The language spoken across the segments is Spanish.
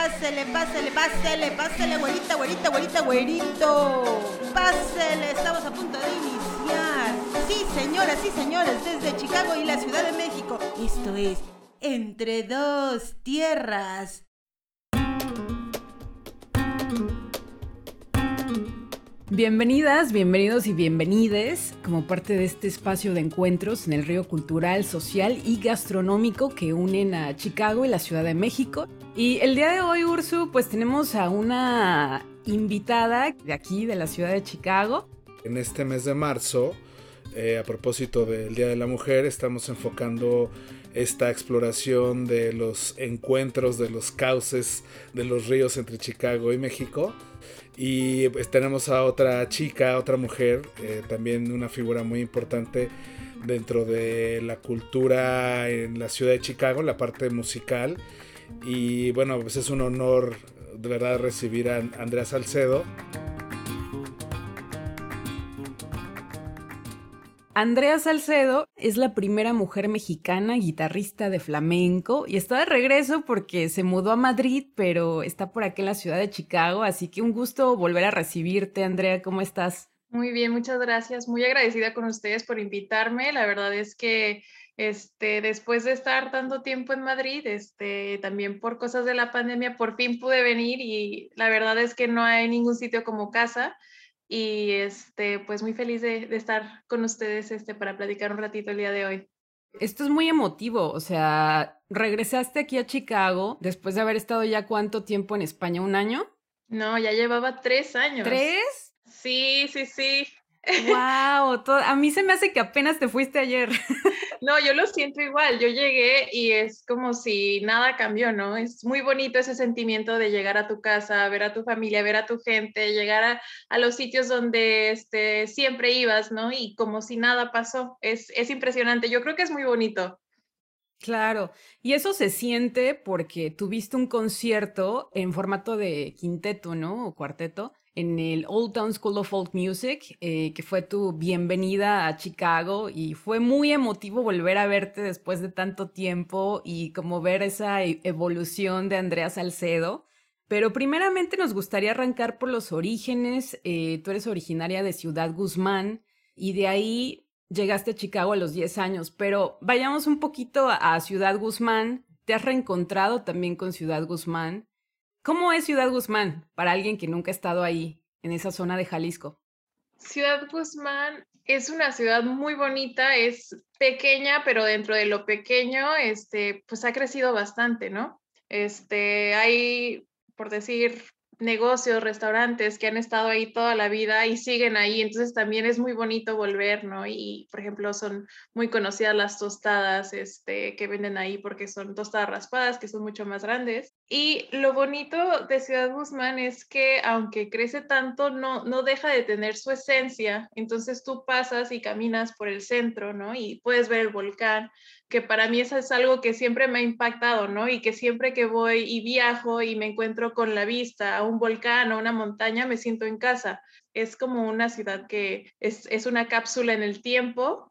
pásele, pásele, pásele, pásele, güerita, güerita, güerita, güerito. Pásele, estamos a punto de iniciar. Sí, señoras y señores, desde Chicago y la Ciudad de México. Esto es Entre dos Tierras. Bienvenidas, bienvenidos y bienvenides como parte de este espacio de encuentros en el río cultural, social y gastronómico que unen a Chicago y la Ciudad de México. Y el día de hoy, Ursu, pues tenemos a una invitada de aquí, de la ciudad de Chicago. En este mes de marzo, eh, a propósito del Día de la Mujer, estamos enfocando esta exploración de los encuentros, de los cauces, de los ríos entre Chicago y México. Y pues, tenemos a otra chica, otra mujer, eh, también una figura muy importante dentro de la cultura en la ciudad de Chicago, la parte musical. Y bueno, pues es un honor de verdad recibir a Andrea Salcedo. Andrea Salcedo es la primera mujer mexicana guitarrista de flamenco y está de regreso porque se mudó a Madrid, pero está por aquí en la ciudad de Chicago, así que un gusto volver a recibirte, Andrea, ¿cómo estás? Muy bien, muchas gracias. Muy agradecida con ustedes por invitarme. La verdad es que este, después de estar tanto tiempo en Madrid, este, también por cosas de la pandemia, por fin pude venir y la verdad es que no hay ningún sitio como casa y este, pues muy feliz de, estar con ustedes este, para platicar un ratito el día de hoy. Esto es muy emotivo, o sea, regresaste aquí a Chicago después de haber estado ya cuánto tiempo en España, un año. No, ya llevaba tres años. ¿Tres? Sí, sí, sí. Wow, a mí se me hace que apenas te fuiste ayer. No, yo lo siento igual. Yo llegué y es como si nada cambió, ¿no? Es muy bonito ese sentimiento de llegar a tu casa, ver a tu familia, ver a tu gente, llegar a, los sitios donde este, siempre ibas, ¿no? Y como si nada pasó. Es, es impresionante. Yo creo que es muy bonito. Claro, y eso se siente porque tuviste un concierto en formato de quinteto, ¿no? O cuarteto en el Old Town School of Folk Music, eh, que fue tu bienvenida a Chicago y fue muy emotivo volver a verte después de tanto tiempo y como ver esa e-, evolución de Andrea Salcedo. Pero primeramente nos gustaría arrancar por los orígenes. Eh, tú eres originaria de Ciudad Guzmán y de ahí llegaste a Chicago a los 10 años, pero vayamos un poquito a Ciudad Guzmán. ¿Te has reencontrado también con Ciudad Guzmán? ¿Cómo es Ciudad Guzmán para alguien que nunca ha estado ahí, en esa zona de Jalisco? Ciudad Guzmán es una ciudad muy bonita, es pequeña, pero dentro de lo pequeño, este, pues ha crecido bastante, ¿no? Este, hay, por decir, negocios, restaurantes que han estado ahí toda la vida y siguen ahí, entonces también es muy bonito volver, ¿no? Y, por ejemplo, son muy conocidas las tostadas este, que venden ahí porque son tostadas raspadas, que son mucho más grandes. Y lo bonito de Ciudad Guzmán es que aunque crece tanto, no, no deja de tener su esencia, entonces tú pasas y caminas por el centro, ¿no? Y puedes ver el volcán, que para mí eso es algo que siempre me ha impactado, ¿no? Y que siempre que voy y viajo y me encuentro con la vista a un volcán o una montaña, me siento en casa. Es como una ciudad que es, es una cápsula en el tiempo,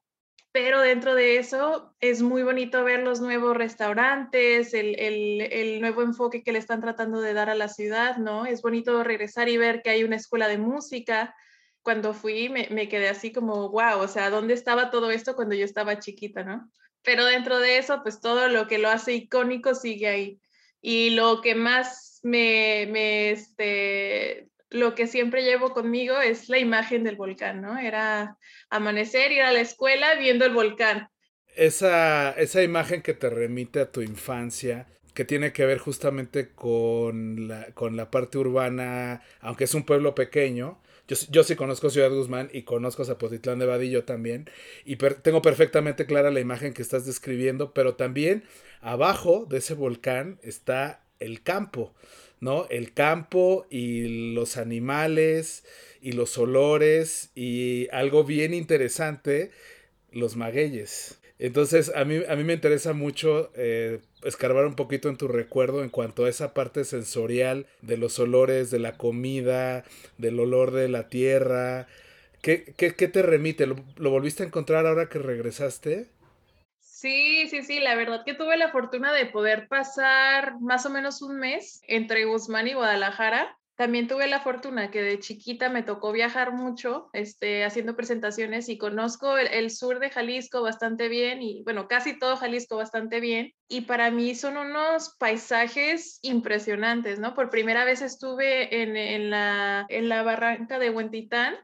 pero dentro de eso es muy bonito ver los nuevos restaurantes, el, el, el, nuevo enfoque que le están tratando de dar a la ciudad, ¿no? Es bonito regresar y ver que hay una escuela de música. Cuando fui me, me quedé así como, wow, o sea, ¿dónde estaba todo esto cuando yo estaba chiquita, ¿no? pero dentro de eso, pues todo lo que lo hace icónico sigue ahí. Y lo que más me, me este, lo que siempre llevo conmigo es la imagen del volcán, ¿no? Era amanecer, ir a la escuela viendo el volcán. Esa, esa imagen que te remite a tu infancia, que tiene que ver justamente con la, con la parte urbana, aunque es un pueblo pequeño, yo, sí conozco Ciudad Guzmán y conozco Zapotitlán de Vadillo también. Y tengo perfectamente clara la imagen que estás describiendo, pero también abajo de ese volcán está el campo, ¿no? El campo y los animales y los olores y algo bien interesante, los magueyes. Entonces, a mí, a mí me interesa mucho eh, escarbar un poquito en tu recuerdo en cuanto a esa parte sensorial de los olores, de la comida, del olor de la tierra. ¿Qué, qué, qué te remite? ¿Lo, ¿Lo, volviste a encontrar ahora que regresaste? Sí, sí, sí, la verdad que tuve la fortuna de poder pasar más o menos un mes entre Guzmán y Guadalajara también tuve la fortuna que de chiquita me tocó viajar mucho, este, haciendo presentaciones y conozco el, sur de Jalisco bastante bien y bueno, casi todo Jalisco bastante bien. Y para mí son unos paisajes impresionantes, ¿no? Por primera vez estuve en, en, la, en la barranca de Huentitán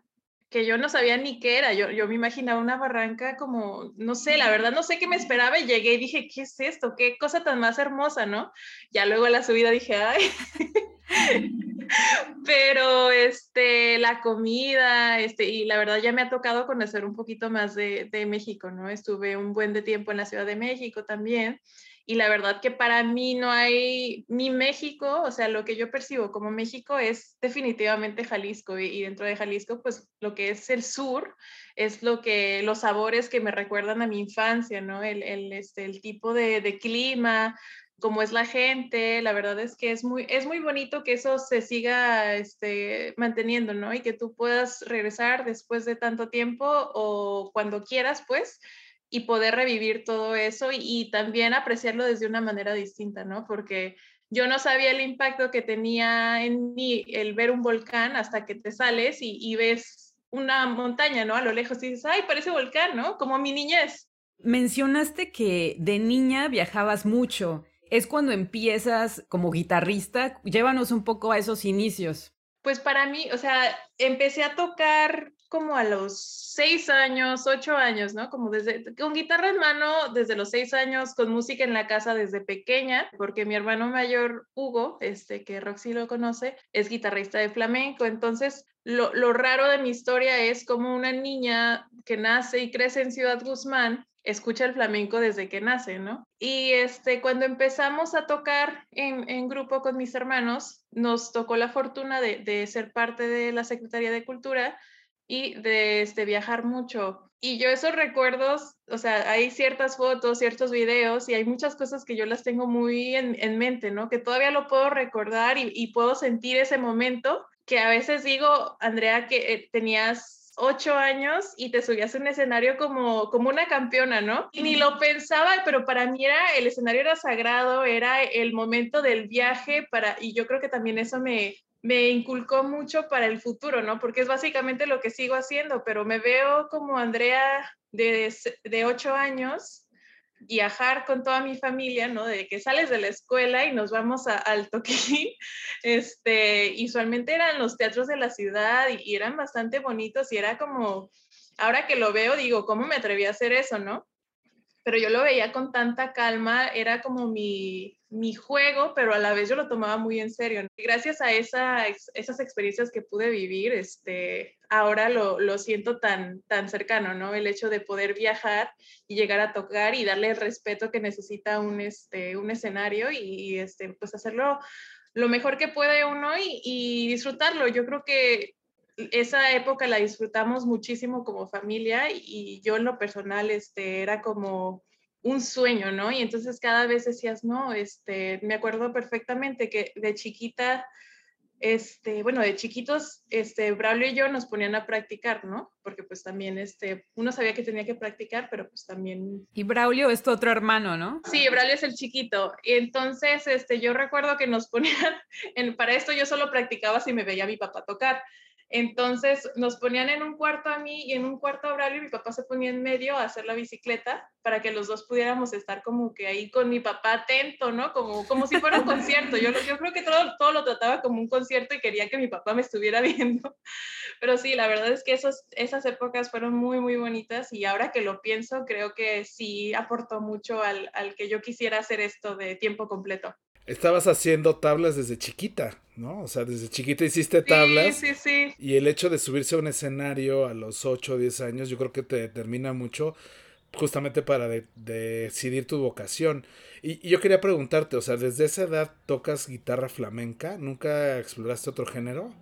que yo no sabía ni qué era, yo, yo me imaginaba una barranca como, no sé, la verdad no sé qué me esperaba y llegué y dije, ¿qué es esto? ¿Qué cosa tan más hermosa, no? Ya luego a la subida dije, ay, pero este, la comida, este, y la verdad ya me ha tocado conocer un poquito más de, de México, ¿no? Estuve un buen de tiempo en la Ciudad de México también y la verdad que para mí no hay mi México, o sea, lo que yo percibo como México es definitivamente Jalisco y, dentro de Jalisco, pues lo que es el sur es lo que los sabores que me recuerdan a mi infancia, ¿no? El, el, este, el tipo de, de clima, cómo es la gente, la verdad es que es muy, es muy bonito que eso se siga este, manteniendo, ¿no? Y que tú puedas regresar después de tanto tiempo o cuando quieras, pues, y poder revivir todo eso y, también apreciarlo desde una manera distinta, ¿no? Porque yo no sabía el impacto que tenía en mí el ver un volcán hasta que te sales y, ves una montaña, ¿no? A lo lejos y dices, ay, parece volcán, ¿no? Como mi niñez. Mencionaste que de niña viajabas mucho. Es cuando empiezas como guitarrista. Llévanos un poco a esos inicios. Pues para mí, o sea, empecé a tocar como a los seis años, ocho años, ¿no? Como desde, con guitarra en mano desde los seis años, con música en la casa desde pequeña, porque mi hermano mayor, Hugo, este, que Roxy lo conoce, es guitarrista de flamenco. Entonces, lo, lo raro de mi historia es como una niña que nace y crece en Ciudad Guzmán, escucha el flamenco desde que nace, ¿no? Y este, cuando empezamos a tocar en, en grupo con mis hermanos, nos tocó la fortuna de, de, ser parte de la Secretaría de Cultura y de este, viajar mucho. Y yo esos recuerdos, o sea, hay ciertas fotos, ciertos videos y hay muchas cosas que yo las tengo muy en, en mente, ¿no? Que todavía lo puedo recordar y, y, puedo sentir ese momento que a veces digo, Andrea, que eh, tenías ocho años y te subías a un escenario como, como una campeona, ¿no? Y ni lo pensaba, pero para mí era, el escenario era sagrado, era el momento del viaje para, y yo creo que también eso me, me inculcó mucho para el futuro, ¿no? Porque es básicamente lo que sigo haciendo, pero me veo como Andrea de, de ocho años viajar con toda mi familia, ¿no? De que sales de la escuela y nos vamos al toquín, este, usualmente eran los teatros de la ciudad y, y, eran bastante bonitos y era como, ahora que lo veo, digo, ¿cómo me atreví a hacer eso, no? Pero yo lo veía con tanta calma, era como mi, mi juego, pero a la vez yo lo tomaba muy en serio. Gracias a esa, esas experiencias que pude vivir, este, ahora lo, lo, siento tan, tan cercano, ¿no? El hecho de poder viajar y llegar a tocar y darle el respeto que necesita un, este, un escenario y, este, pues hacerlo lo mejor que puede uno y, y disfrutarlo. Yo creo que esa época la disfrutamos muchísimo como familia y yo en lo personal este, era como un sueño, ¿no? Y entonces cada vez decías, no, este, me acuerdo perfectamente que de chiquita, este, bueno, de chiquitos, este, Braulio y yo nos ponían a practicar, ¿no? Porque pues también, este, uno sabía que tenía que practicar, pero pues también... Y Braulio es tu otro hermano, ¿no? Sí, Braulio es el chiquito. Y entonces, este, yo recuerdo que nos ponían, en, para esto yo solo practicaba si me veía mi papá tocar. Entonces nos ponían en un cuarto a mí y en un cuarto a Braulio y mi papá se ponía en medio a hacer la bicicleta para que los dos pudiéramos estar como que ahí con mi papá atento, ¿no? Como, como si fuera un concierto. Yo, yo creo que todo, todo lo trataba como un concierto y quería que mi papá me estuviera viendo. Pero sí, la verdad es que esos, esas épocas fueron muy, muy bonitas y ahora que lo pienso, creo que sí aportó mucho al, al que yo quisiera hacer esto de tiempo completo estabas haciendo tablas desde chiquita, ¿no? O sea, desde chiquita hiciste tablas. Sí, sí, sí. Y el hecho de subirse a un escenario a los 8 o 10 años, yo creo que te determina mucho justamente para decidir tu vocación. Y, y, yo quería preguntarte, o sea, ¿desde esa edad tocas guitarra flamenca? ¿Nunca exploraste otro género?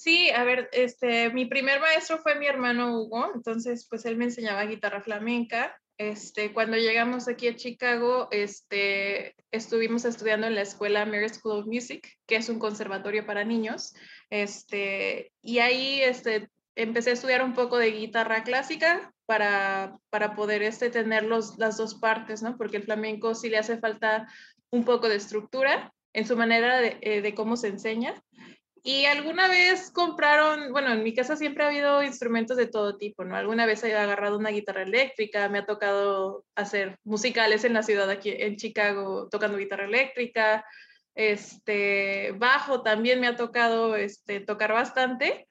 Sí, a ver, este, mi primer maestro fue mi hermano Hugo, entonces pues él me enseñaba guitarra flamenca. Este, cuando llegamos aquí a Chicago, este, estuvimos estudiando en la escuela Mary School of Music, que es un conservatorio para niños. Este, y ahí este, empecé a estudiar un poco de guitarra clásica, para, para poder este, tener los, las dos partes, ¿no? Porque el flamenco sí le hace falta un poco de estructura en su manera de, eh, de cómo se enseña. Y alguna vez compraron, bueno, en mi casa siempre ha habido instrumentos de todo tipo, ¿no? Alguna vez he agarrado una guitarra eléctrica, me ha tocado hacer musicales en la ciudad aquí en Chicago tocando guitarra eléctrica, este, bajo también me ha tocado este, tocar bastante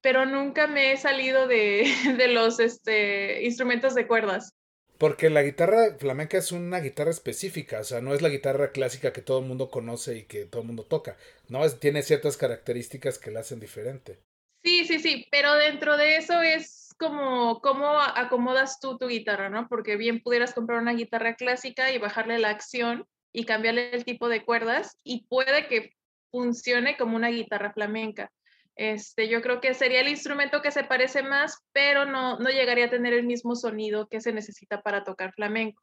pero nunca me he salido de, de los este, instrumentos de cuerdas. Porque la guitarra flamenca es una guitarra específica, o sea, no es la guitarra clásica que todo el mundo conoce y que todo el mundo toca, ¿no? Tiene ciertas características que la hacen diferente. Sí, sí, sí, pero dentro de eso es como cómo acomodas tú tu guitarra, ¿no? Porque bien pudieras comprar una guitarra clásica y bajarle la acción y cambiarle el tipo de cuerdas y puede que funcione como una guitarra flamenca. Este, yo creo que sería el instrumento que se parece más, pero no, no llegaría a tener el mismo sonido que se necesita para tocar flamenco.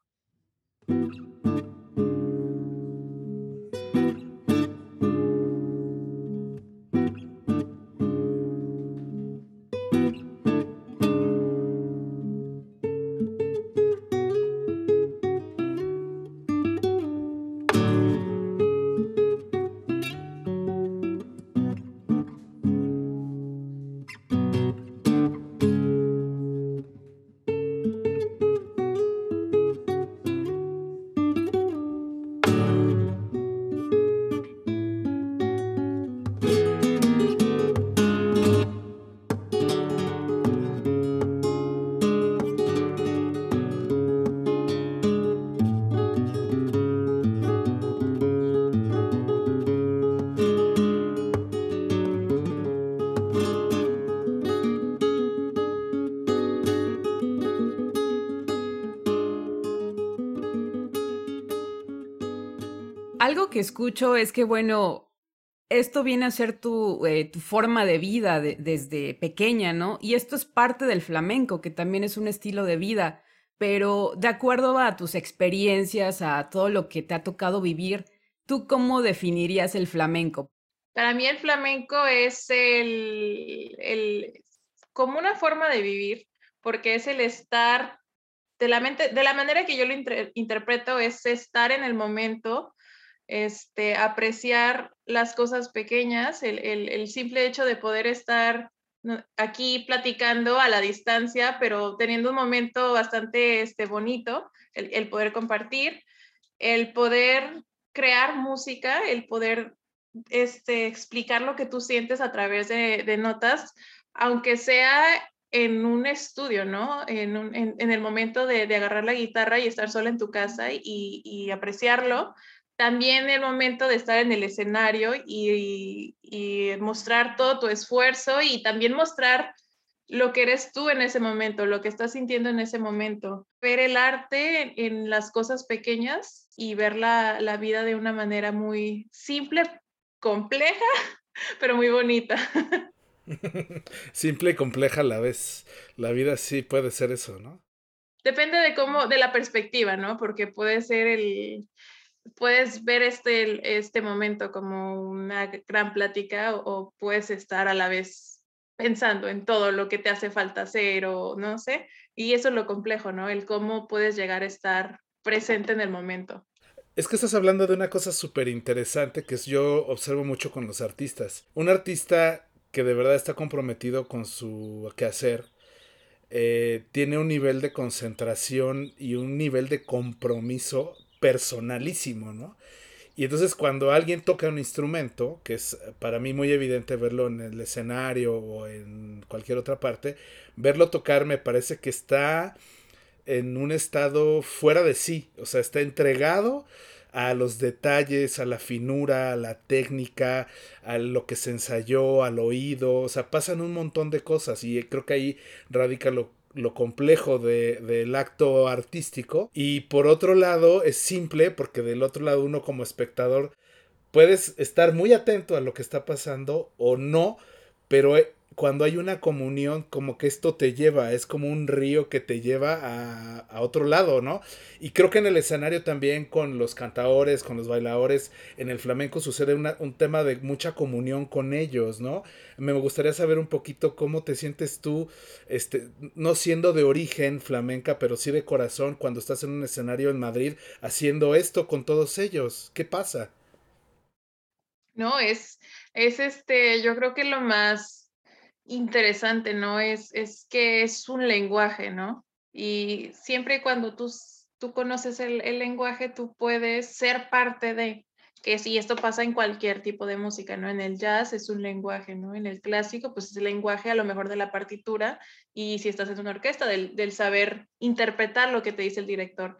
Escucho es que, bueno, esto viene a ser tu, eh, tu forma de vida desde pequeña, ¿no? Y esto es parte del flamenco, que también es un estilo de vida, pero de acuerdo a tus experiencias, a todo lo que te ha tocado vivir, ¿tú cómo definirías el flamenco? Para mí el flamenco es el, el como una forma de vivir, porque es el estar de la mente, de la manera que yo lo interpreto, es estar en el momento, este, apreciar las cosas pequeñas, el, simple hecho de poder estar aquí platicando a la distancia, pero teniendo un momento bastante este, bonito, el, poder compartir, el poder crear música, el poder este, explicar lo que tú sientes a través de, notas, aunque sea en un estudio, ¿no? En, el momento de, agarrar la guitarra y estar sola en tu casa y apreciarlo, también el momento de estar en el escenario y, mostrar todo tu esfuerzo y también mostrar lo que eres tú en ese momento, lo que estás sintiendo en ese momento. Ver el arte en las cosas pequeñas y ver la, la vida de una manera muy simple, compleja, pero muy bonita. simple y compleja a la vez. La vida sí puede ser eso, ¿no? Depende de cómo, de la perspectiva, ¿no? Porque puede ser el, puedes ver este, este momento como una gran plática o, puedes estar a la vez pensando en todo lo que te hace falta hacer o no sé. Y eso es lo complejo, ¿no? El cómo puedes llegar a estar presente en el momento. Es que estás hablando de una cosa súper interesante que yo observo mucho con los artistas. Un artista que de verdad está comprometido con su quehacer eh, tiene un nivel de concentración y un nivel de compromiso personalísimo, ¿no? Y entonces cuando alguien toca un instrumento, que es para mí muy evidente verlo en el escenario o en cualquier otra parte, verlo tocar me parece que está en un estado fuera de sí, o sea, está entregado a los detalles, a la finura, a la técnica, a lo que se ensayó, al oído, o sea, pasan un montón de cosas y creo que ahí radica lo lo complejo del acto artístico. Y por otro lado, es simple porque del otro lado uno como espectador puedes estar muy atento a lo que está pasando o no, pero cuando hay una comunión, como que esto te lleva, es como un río que te lleva a, otro lado, ¿no? Y creo que en el escenario también con los cantadores, con los bailadores, en el flamenco sucede un tema de mucha comunión con ellos, ¿no? Me gustaría saber un poquito cómo te sientes tú, este, no siendo de origen flamenca, pero sí de corazón, cuando estás en un escenario en Madrid haciendo esto con todos ellos. ¿Qué pasa? No, es, es este, yo creo que lo más interesante, ¿no? Es, es que es un lenguaje, ¿no? Y siempre cuando tú, tú conoces el, lenguaje, tú puedes ser parte de, que si esto pasa en cualquier tipo de música, ¿no? En el jazz es un lenguaje, ¿no? En el clásico, pues es el lenguaje a lo mejor de la partitura y si estás en una orquesta, del, del saber interpretar lo que te dice el director.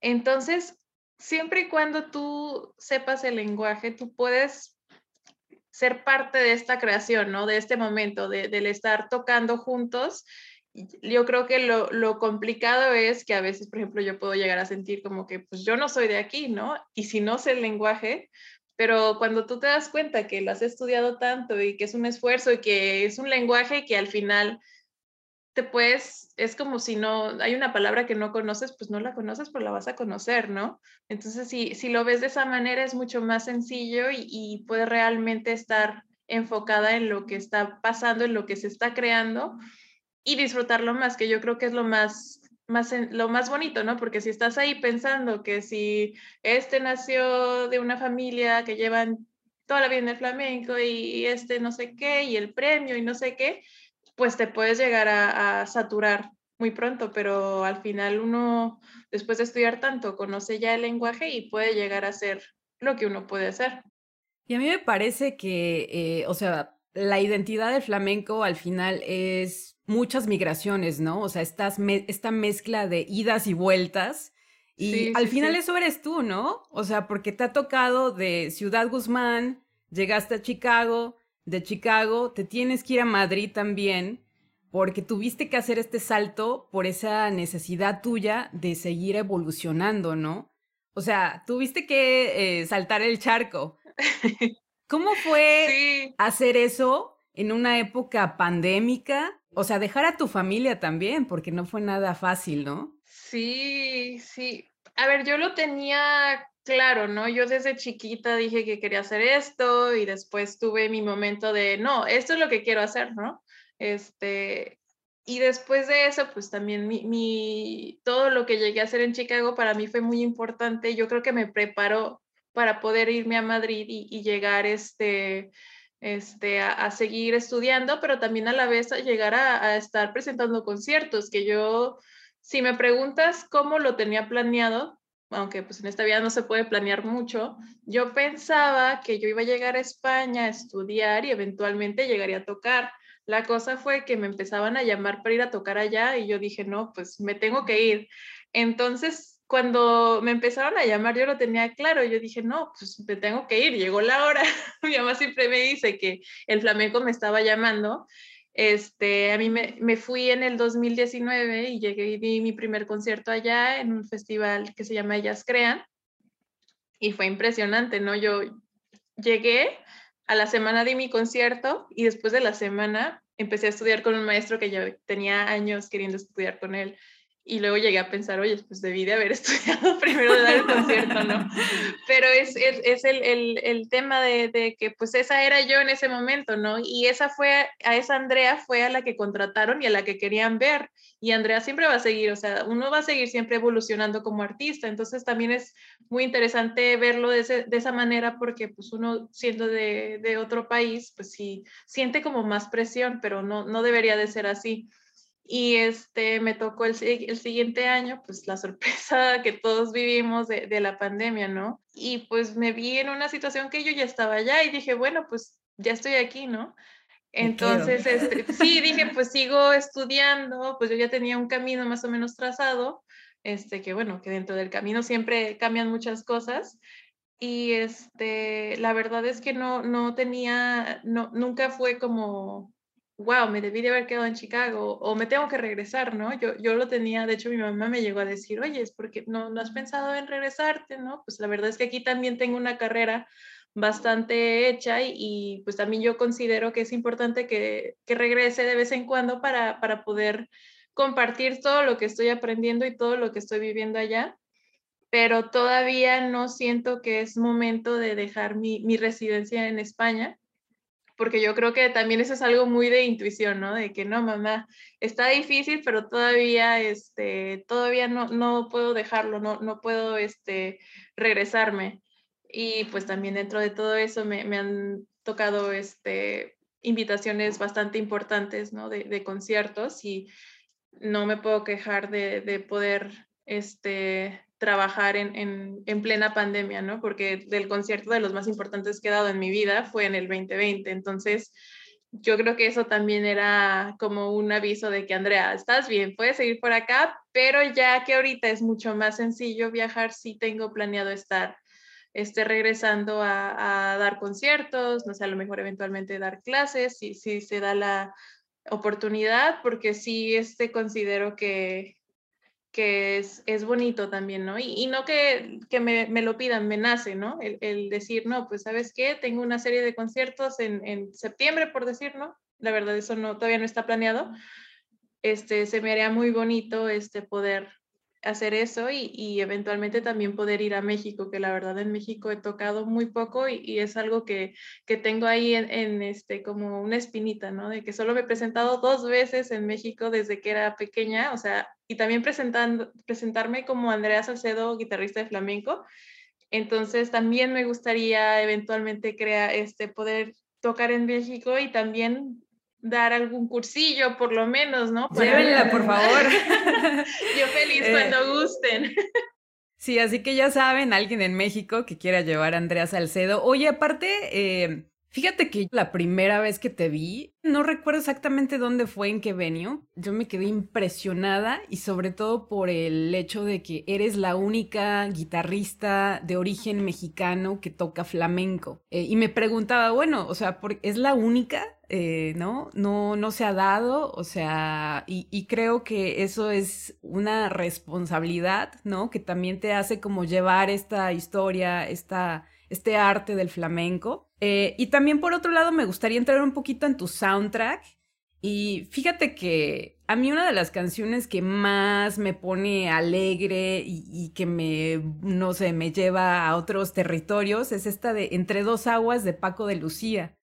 Entonces, siempre y cuando tú sepas el lenguaje, tú puedes ser parte de esta creación, ¿no? De este momento, de, del estar tocando juntos. Yo creo que lo, lo, complicado es que a veces, por ejemplo, yo puedo llegar a sentir como que, pues yo no soy de aquí, ¿no? Y si no sé el lenguaje, pero cuando tú te das cuenta que lo has estudiado tanto y que es un esfuerzo y que es un lenguaje que al final te puedes, es como si no, hay una palabra que no conoces, pues no la conoces, pero la vas a conocer, ¿no? Entonces, si, si lo ves de esa manera, es mucho más sencillo y, y puedes realmente estar enfocada en lo que está pasando, en lo que se está creando y disfrutarlo más, que yo creo que es lo más, más, lo más bonito, ¿no? Porque si estás ahí pensando que si este nació de una familia que llevan toda la vida en el flamenco y este no sé qué y el premio y no sé qué, pues te puedes llegar a, saturar muy pronto, pero al final uno, después de estudiar tanto, conoce ya el lenguaje y puede llegar a ser lo que uno puede hacer. Y a mí me parece que, eh, o sea, la identidad del flamenco al final es muchas migraciones, ¿no? O sea, estas esta mezcla de idas y vueltas. Y al final eso eres tú, ¿no? O sea, porque te ha tocado de Ciudad Guzmán, llegaste a Chicago, de Chicago, te tienes que ir a Madrid también, porque tuviste que hacer este salto por esa necesidad tuya de seguir evolucionando, ¿no? O sea, tuviste que eh, saltar el charco. ¿Cómo fue hacer eso en una época pandémica? O sea, dejar a tu familia también, porque no fue nada fácil, ¿no? Sí, sí. A ver, yo lo tenía Claro, ¿no? Yo desde chiquita dije que quería hacer esto y después tuve mi momento de, no, esto es lo que quiero hacer, ¿no? Este, y después de eso, pues también mi, todo lo que llegué a hacer en Chicago para mí fue muy importante. Yo creo que me preparó para poder irme a Madrid y, llegar este, este, a, seguir estudiando, pero también a la vez a llegar a estar presentando conciertos, que yo, si me preguntas cómo lo tenía planeado, aunque pues en esta vida no se puede planear mucho, yo pensaba que yo iba a llegar a España a estudiar y eventualmente llegaría a tocar. La cosa fue que me empezaban a llamar para ir a tocar allá y yo dije, no, pues me tengo que ir. Entonces, cuando me empezaron a llamar, yo lo tenía claro. Yo dije, no, pues me tengo que ir. Llegó la hora. Mi mamá siempre me dice que el flamenco me estaba llamando este, a mí me, me, fui en el 2019 y llegué y di mi primer concierto allá en un festival que se llama Ellas Crean y fue impresionante, ¿no? Yo llegué, a la semana di mi concierto y después de la semana empecé a estudiar con un maestro que ya tenía años queriendo estudiar con él y luego llegué a pensar, oye, pues debí de haber estudiado primero de dar el concierto, ¿no? Pero es, es, es el, el, el, tema de, de, que pues esa era yo en ese momento, ¿no? Y esa fue, a esa Andrea fue a la que contrataron y a la que querían ver. Y Andrea siempre va a seguir, o sea, uno va a seguir siempre evolucionando como artista. Entonces también es muy interesante verlo de, ese, de esa manera porque pues uno siendo de, de otro país, pues sí, siente como más presión, pero no, no debería de ser así. Y este, me tocó el, el, siguiente año, pues la sorpresa que todos vivimos de, de, la pandemia, ¿no? Y pues me vi en una situación que yo ya estaba allá y dije, bueno, pues ya estoy aquí, ¿no? Entonces, este, sí, dije, pues sigo estudiando, pues yo ya tenía un camino más o menos trazado, este, que bueno, que dentro del camino siempre cambian muchas cosas. Y este, la verdad es que no, no tenía, no, nunca fue como wow, me debí de haber quedado en Chicago o me tengo que regresar, ¿no? Yo, yo lo tenía, de hecho mi mamá me llegó a decir, oye, es porque no, no has pensado en regresarte, ¿no? Pues la verdad es que aquí también tengo una carrera bastante hecha y, pues también yo considero que es importante que, que regrese de vez en cuando para, para poder compartir todo lo que estoy aprendiendo y todo lo que estoy viviendo allá, pero todavía no siento que es momento de dejar mi, mi residencia en España porque yo creo que también eso es algo muy de intuición, ¿no? De que no, mamá, está difícil, pero todavía, este, todavía no, no puedo dejarlo, no, no puedo, este, regresarme. Y pues también dentro de todo eso me, me han tocado, este, invitaciones bastante importantes, ¿no? De, de conciertos y no me puedo quejar de, de poder, este, trabajar en, en, plena pandemia, ¿no? Porque del concierto de los más importantes que he dado en mi vida fue en el 2020. Entonces, yo creo que eso también era como un aviso de que, Andrea, estás bien, puedes seguir por acá, pero ya que ahorita es mucho más sencillo viajar, sí tengo planeado estar este, regresando a, a dar conciertos, no sé, a lo mejor eventualmente dar clases, si, si se da la oportunidad, porque sí este, considero que, que es, es bonito también, ¿no? Y, no que, que me, me, lo pidan, me nace, ¿no? El, el, decir, no, pues sabes qué, tengo una serie de conciertos en, en, septiembre, por decir, ¿no? La verdad, eso no, todavía no está planeado. Este, se me haría muy bonito este, poder hacer eso y, eventualmente también poder ir a México, que la verdad en México he tocado muy poco y, es algo que, que, tengo ahí en, en, este como una espinita, ¿no? De que solo me he presentado dos veces en México desde que era pequeña, o sea, y también presentando, presentarme como Andrea Salcedo, guitarrista de flamenco. Entonces también me gustaría eventualmente crear, este, poder tocar en México y también dar algún cursillo, por lo menos, ¿no? Llévenla, por favor. Yo feliz eh, cuando gusten. Sí, así que ya saben, alguien en México que quiera llevar a Andrea Salcedo. Oye, aparte, eh, Fíjate que la primera vez que te vi, no recuerdo exactamente dónde fue, en qué venue. Yo me quedé impresionada y sobre todo por el hecho de que eres la única guitarrista de origen mexicano que toca flamenco. Eh, y me preguntaba, bueno, o sea, ¿es la única? Eh, ¿no? ¿no? No se ha dado, o sea, y, creo que eso es una responsabilidad, ¿no? Que también te hace como llevar esta historia, esta este arte del flamenco. Eh, y también por otro lado me gustaría entrar un poquito en tu soundtrack. Y fíjate que a mí una de las canciones que más me pone alegre y, y, que me, no sé, me lleva a otros territorios es esta de Entre dos aguas de Paco de Lucía.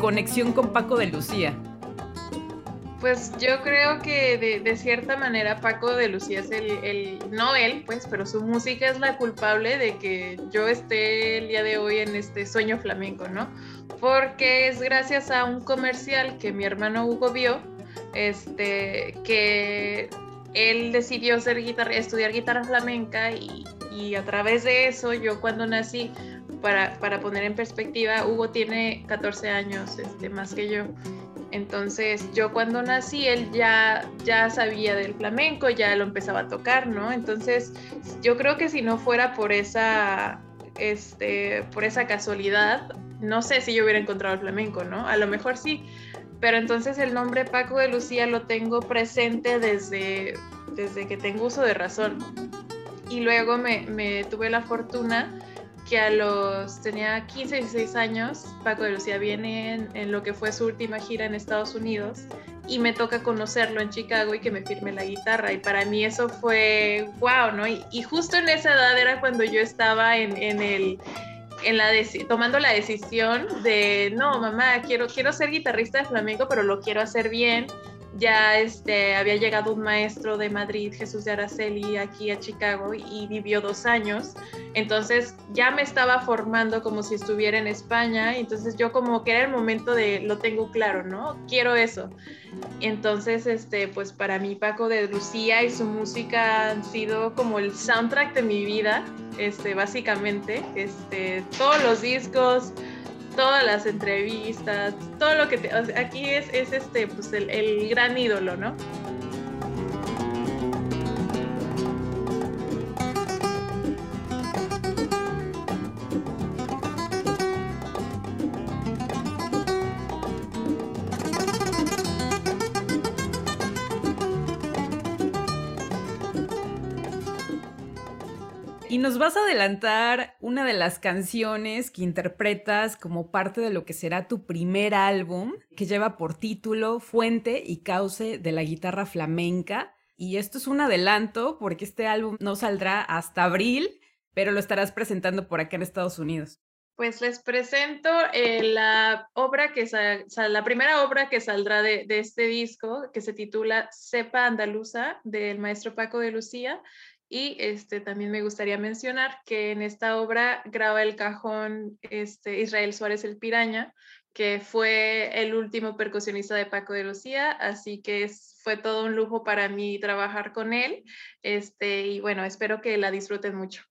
Conexión con Paco de Lucía. Pues yo creo que de, cierta manera Paco de Lucía es el, no él, pues, pero su música es la culpable de que yo esté el día de hoy en este sueño flamenco, ¿no? Porque es gracias a un comercial que mi hermano Hugo vio, este, que él decidió estudiar guitarra flamenca y a través de eso yo cuando nací para, para, poner en perspectiva, Hugo tiene 14 años este, más que yo. Entonces, yo cuando nací, él ya, ya sabía del flamenco, ya lo empezaba a tocar, ¿no? Entonces, yo creo que si no fuera por esa, este, por esa casualidad, no sé si yo hubiera encontrado el flamenco, ¿no? A lo mejor sí, pero entonces el nombre Paco de Lucía lo tengo presente desde, desde que tengo uso de razón. Y luego me, me tuve la fortuna que a los, tenía 15, 16 años, Paco de Lucía viene en, lo que fue su última gira en Estados Unidos y me toca conocerlo en Chicago y que me firme la guitarra. Y para mí eso fue wow, ¿no? Y, justo en esa edad era cuando yo estaba en, en el... En la tomando la decisión de no mamá quiero quiero ser guitarrista de flamenco pero lo quiero hacer bien ya este, había llegado un maestro de Madrid, Jesús de Araceli, aquí a Chicago y vivió dos años. Entonces ya me estaba formando como si estuviera en España. Entonces yo como que era el momento de, lo tengo claro, ¿no? Quiero eso. Entonces, este, pues para mí Paco de Lucía y su música han sido como el soundtrack de mi vida, este, básicamente. Este, todos los discos, todas las entrevistas, todo lo que te, aquí es, es este, pues el, el gran ídolo, ¿no? Nos vas a adelantar una de las canciones que interpretas como parte de lo que será tu primer álbum, que lleva por título Fuente y Cauce de la guitarra flamenca. Y esto es un adelanto porque este álbum no saldrá hasta abril, pero lo estarás presentando por acá en Estados Unidos. Pues les presento eh, la obra que la primera obra que saldrá de, de, este disco, que se titula Cepa Andaluza, del maestro Paco de Lucía. Y este, también me gustaría mencionar que en esta obra graba el cajón este, Israel Suárez el Piraña, que fue el último percusionista de Paco de Lucía, así que fue todo un lujo para mí trabajar con él. Este, y bueno, espero que la disfruten mucho.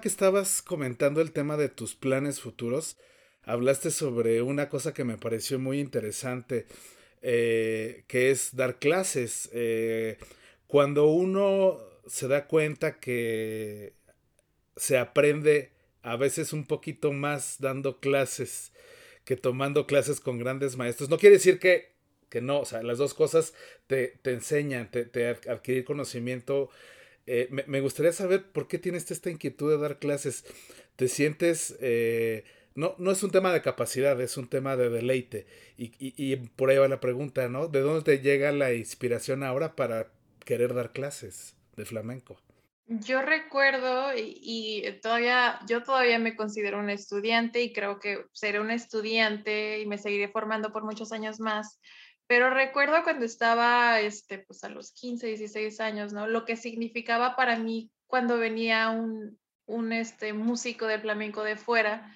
Que estabas comentando el tema de tus planes futuros, hablaste sobre una cosa que me pareció muy interesante, eh, que es dar clases. Eh, cuando uno se da cuenta que se aprende a veces un poquito más dando clases que tomando clases con grandes maestros, no quiere decir que, que no, o sea, las dos cosas te, te enseñan, te, te adquirir conocimiento eh, me, gustaría saber por qué tienes esta inquietud de dar clases. ¿Te sientes... Eh, no, no es un tema de capacidad, es un tema de deleite. Y, y, por ahí va la pregunta, ¿no? ¿De dónde te llega la inspiración ahora para querer dar clases de flamenco? Yo recuerdo y, todavía, yo todavía me considero un estudiante y creo que seré un estudiante y me seguiré formando por muchos años más. Pero recuerdo cuando estaba, este, pues a los 15, 16 años, ¿no? Lo que significaba para mí cuando venía un, un este, músico de flamenco de fuera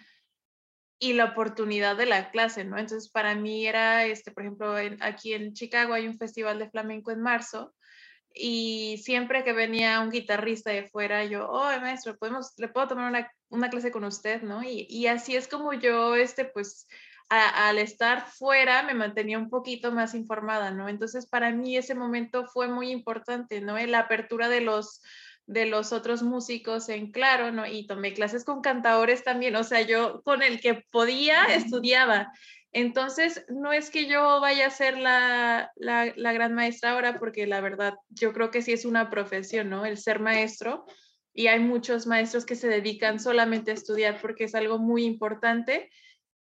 y la oportunidad de la clase, ¿no? Entonces, para mí era, este, por ejemplo, aquí en Chicago hay un festival de flamenco en marzo y siempre que venía un guitarrista de fuera, yo, oh, maestro, ¿podemos, ¿le puedo tomar una, una clase con usted, no? Y, y, así es como yo, este, pues, al estar fuera me mantenía un poquito más informada, ¿no? Entonces para mí ese momento fue muy importante, ¿no? La apertura de los de los otros músicos en claro, ¿no? Y tomé clases con cantadores también, o sea, yo con el que podía estudiaba. Entonces, no es que yo vaya a ser la, la, la, gran maestra ahora, porque la verdad, yo creo que sí es una profesión, ¿no? El ser maestro. Y hay muchos maestros que se dedican solamente a estudiar porque es algo muy importante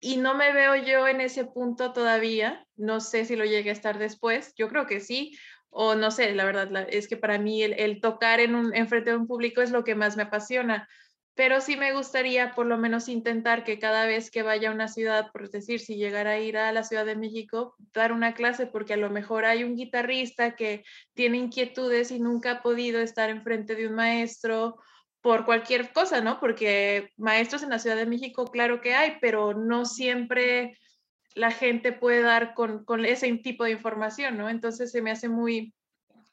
y no me veo yo en ese punto todavía. No sé si lo llegue a estar después. Yo creo que sí. O no sé, la verdad, es que para mí el, tocar en, en frente de un público es lo que más me apasiona. pero sí me gustaría por lo menos intentar que cada vez que vaya a una ciudad, por decir, si llegara a ir a la Ciudad de México, dar una clase, porque a lo mejor hay un guitarrista que tiene inquietudes y nunca ha podido estar enfrente de un maestro por cualquier cosa, ¿no? Porque maestros en la Ciudad de México, claro que hay, pero no siempre la gente puede dar con, con ese tipo de información, ¿no? Entonces se me hace muy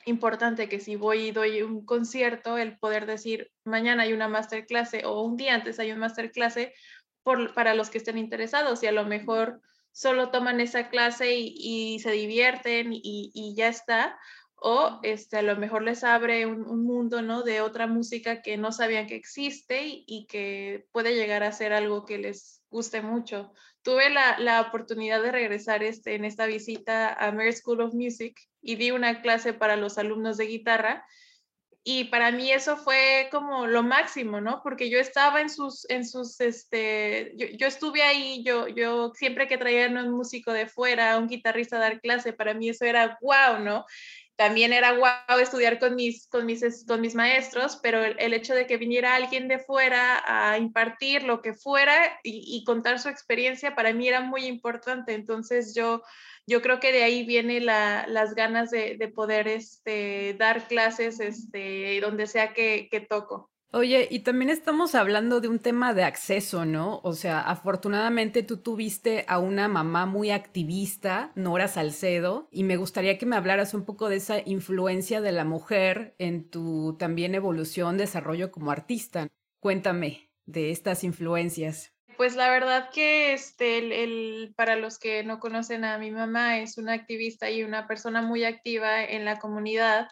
importante que si voy y doy un concierto, el poder decir, mañana hay una masterclass o un día antes hay un masterclass por, para los que estén interesados y a lo mejor solo toman esa clase y, se divierten y, ya está. O este, a lo mejor les abre un, mundo ¿no? de otra música que no sabían que existe y, y que puede llegar a ser algo que les guste mucho. Tuve la, la oportunidad de regresar este, en esta visita a Mary School of Music y di una clase para los alumnos de guitarra y para mí eso fue como lo máximo, ¿no? Porque yo estaba en sus, en sus, este, yo, yo estuve ahí, yo, yo siempre que traía un músico de fuera, un guitarrista a dar clase, para mí eso era wow, ¿no? También era guau estudiar con mis, con mis, con mis maestros, pero el, hecho de que viniera alguien de fuera a impartir lo que fuera y, contar su experiencia para mí era muy importante. Entonces yo, yo creo que de ahí viene la, las ganas de, de, poder este, dar clases este, donde sea que toco. Oye, y también estamos hablando de un tema de acceso, ¿no? O sea, afortunadamente tú tuviste a una mamá muy activista, Nora Salcedo, y me gustaría que me hablaras un poco de esa influencia de la mujer en tu también evolución, desarrollo como artista. Cuéntame de estas influencias. Pues la verdad que este, el, para los que no conocen a mi mamá, es una activista y una persona muy activa en la comunidad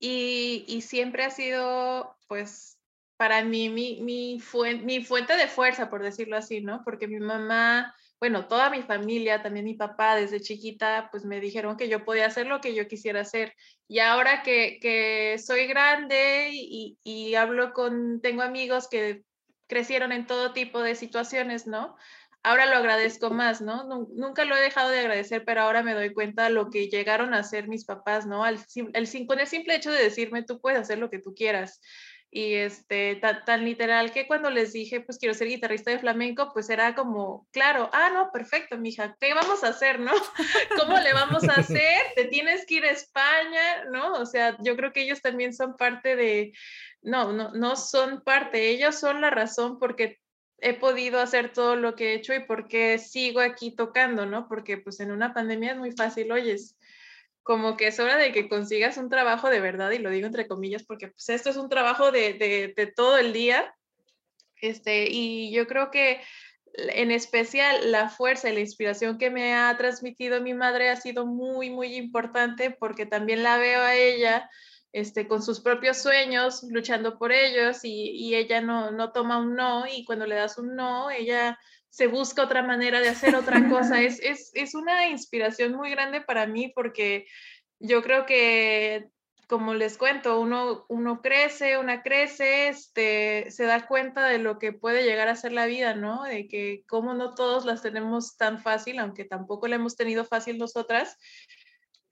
y, y siempre ha sido pues para mí mi, mi, mi fuente de fuerza, por decirlo así, ¿no? Porque mi mamá, bueno, toda mi familia, también mi papá desde chiquita, pues me dijeron que yo podía hacer lo que yo quisiera hacer. Y ahora que, que soy grande y, y, hablo con, tengo amigos que crecieron en todo tipo de situaciones, ¿no? Ahora lo agradezco más, ¿no? Nunca lo he dejado de agradecer, pero ahora me doy cuenta de lo que llegaron a hacer mis papás, ¿no? Al, el, con el simple hecho de decirme, tú puedes hacer lo que tú quieras y este, tan, literal que cuando les dije, pues quiero ser guitarrista de flamenco, pues era como, claro, ah, no, perfecto, mija, ¿qué vamos a hacer, no? ¿Cómo le vamos a hacer? Te tienes que ir a España, ¿no? O sea, yo creo que ellos también son parte de, no, no, no son parte, ellos son la razón porque he podido hacer todo lo que he hecho y porque sigo aquí tocando, ¿no? Porque pues en una pandemia es muy fácil, oyes, como que es hora de que consigas un trabajo de verdad, y lo digo entre comillas, porque pues esto es un trabajo de, de, todo el día, este, y yo creo que en especial la fuerza y la inspiración que me ha transmitido mi madre ha sido muy, muy importante porque también la veo a ella este, con sus propios sueños, luchando por ellos y, y ella no, no toma un no y cuando le das un no, ella se busca otra manera de hacer otra cosa. Es, es, es una inspiración muy grande para mí porque yo creo que como les cuento, uno, uno crece, una crece, este, se da cuenta de lo que puede llegar a ser la vida, ¿no? De que como no todos las tenemos tan fácil, aunque tampoco la hemos tenido fácil nosotras,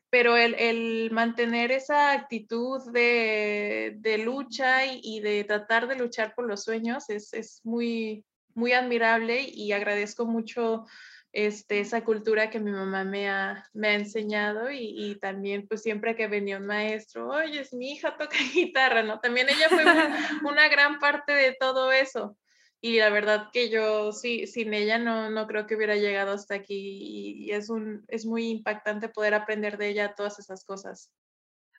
pero el, el mantener esa actitud de, de lucha y, y, de tratar de luchar por los sueños es, es muy, muy admirable y agradezco mucho este, esa cultura que mi mamá me ha, me ha enseñado y, también pues siempre que venía un maestro, oye, es mi hija toca guitarra, ¿no? También ella fue una, gran parte de todo eso. Y la verdad que yo sí, sin ella no, no creo que hubiera llegado hasta aquí y, es, un, es muy impactante poder aprender de ella todas esas cosas.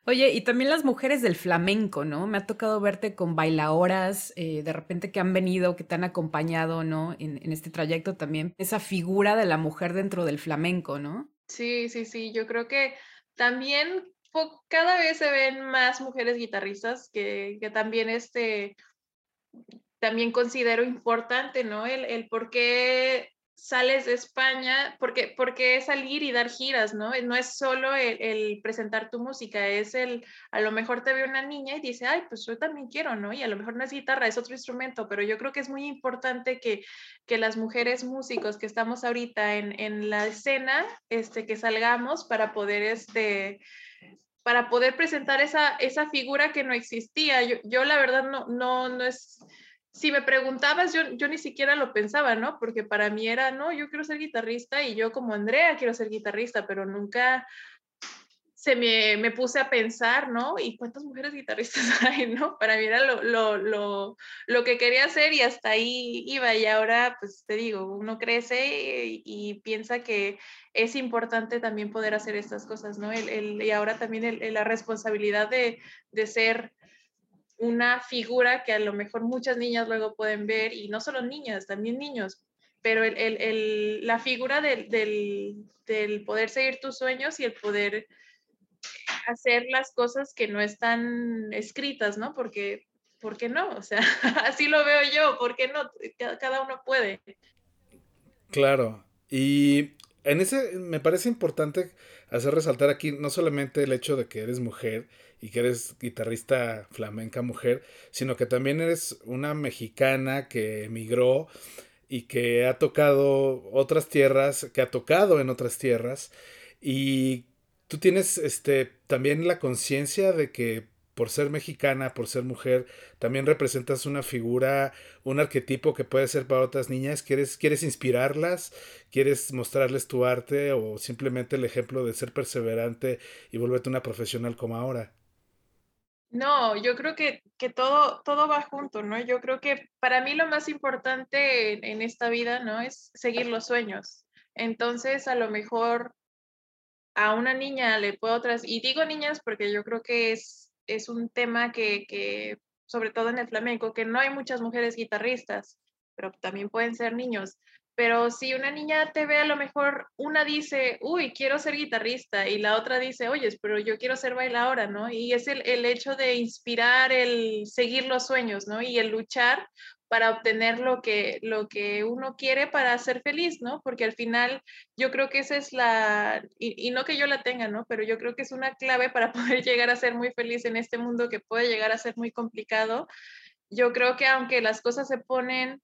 Oye, y también las mujeres del flamenco, ¿no? Me ha tocado verte con bailadoras, eh, de repente que han venido, que te han acompañado, ¿no? En, este trayecto también, esa figura de la mujer dentro del flamenco, ¿no? Sí, sí, sí, yo creo que también cada vez se ven más mujeres guitarristas que, que también este, también considero importante, ¿no? El, el por qué sales de España, porque, porque es salir y dar giras, ¿no? No es solo el, presentar tu música, es el, a lo mejor te ve una niña y dice, ay, pues yo también quiero, ¿no? Y a lo mejor no es guitarra, es otro instrumento, pero yo creo que es muy importante que, que las mujeres músicos que estamos ahorita en, en la escena, este, que salgamos para poder, este, para poder presentar esa, esa figura que no existía. Yo, yo la verdad no, no, no es si me preguntabas, yo, yo ni siquiera lo pensaba, ¿no? Porque para mí era, no, yo quiero ser guitarrista y yo como Andrea quiero ser guitarrista, pero nunca se me, me puse a pensar, ¿no? ¿Y cuántas mujeres guitarristas hay, no? Para mí era lo, lo, lo, lo que quería hacer y hasta ahí iba. Y ahora, pues te digo, uno crece y, y piensa que es importante también poder hacer estas cosas, ¿no? El, el, y ahora también la responsabilidad de, de ser una figura que a lo mejor muchas niñas luego pueden ver, y no solo niñas, también niños, pero el, el, el, la figura del, del, del, poder seguir tus sueños y el poder hacer las cosas que no están escritas, ¿no? Porque, ¿por no? O sea, así lo veo yo, ¿por qué no? Cada uno puede. Claro, y en ese me parece importante hacer resaltar aquí no solamente el hecho de que eres mujer, y que eres guitarrista flamenca mujer, sino que también eres una mexicana que emigró y que ha tocado otras tierras, que ha tocado en otras tierras y tú tienes este también la conciencia de que por ser mexicana, por ser mujer, también representas una figura, un arquetipo que puede ser para otras niñas. ¿Quieres, quieres inspirarlas? ¿Quieres mostrarles tu arte? ¿O simplemente el ejemplo de ser perseverante y volverte una profesional como ahora? No, yo creo que, que, todo, todo va junto, ¿no? Yo creo que para mí lo más importante en, esta vida, ¿no? Es seguir los sueños. Entonces, a lo mejor a una niña le puedo otras, y digo niñas porque yo creo que es, es un tema que, que, sobre todo en el flamenco, que no hay muchas mujeres guitarristas, pero también pueden ser niños. Pero si una niña te ve, a lo mejor una dice, uy, quiero ser guitarrista, y la otra dice, oye, pero yo quiero ser bailadora, ¿no? Y es el, el hecho de inspirar, el seguir los sueños, ¿no? Y el luchar para obtener lo que, lo que uno quiere para ser feliz, ¿no? Porque al final yo creo que esa es la, y, y, no que yo la tenga, ¿no? Pero yo creo que es una clave para poder llegar a ser muy feliz en este mundo que puede llegar a ser muy complicado. Yo creo que aunque las cosas se ponen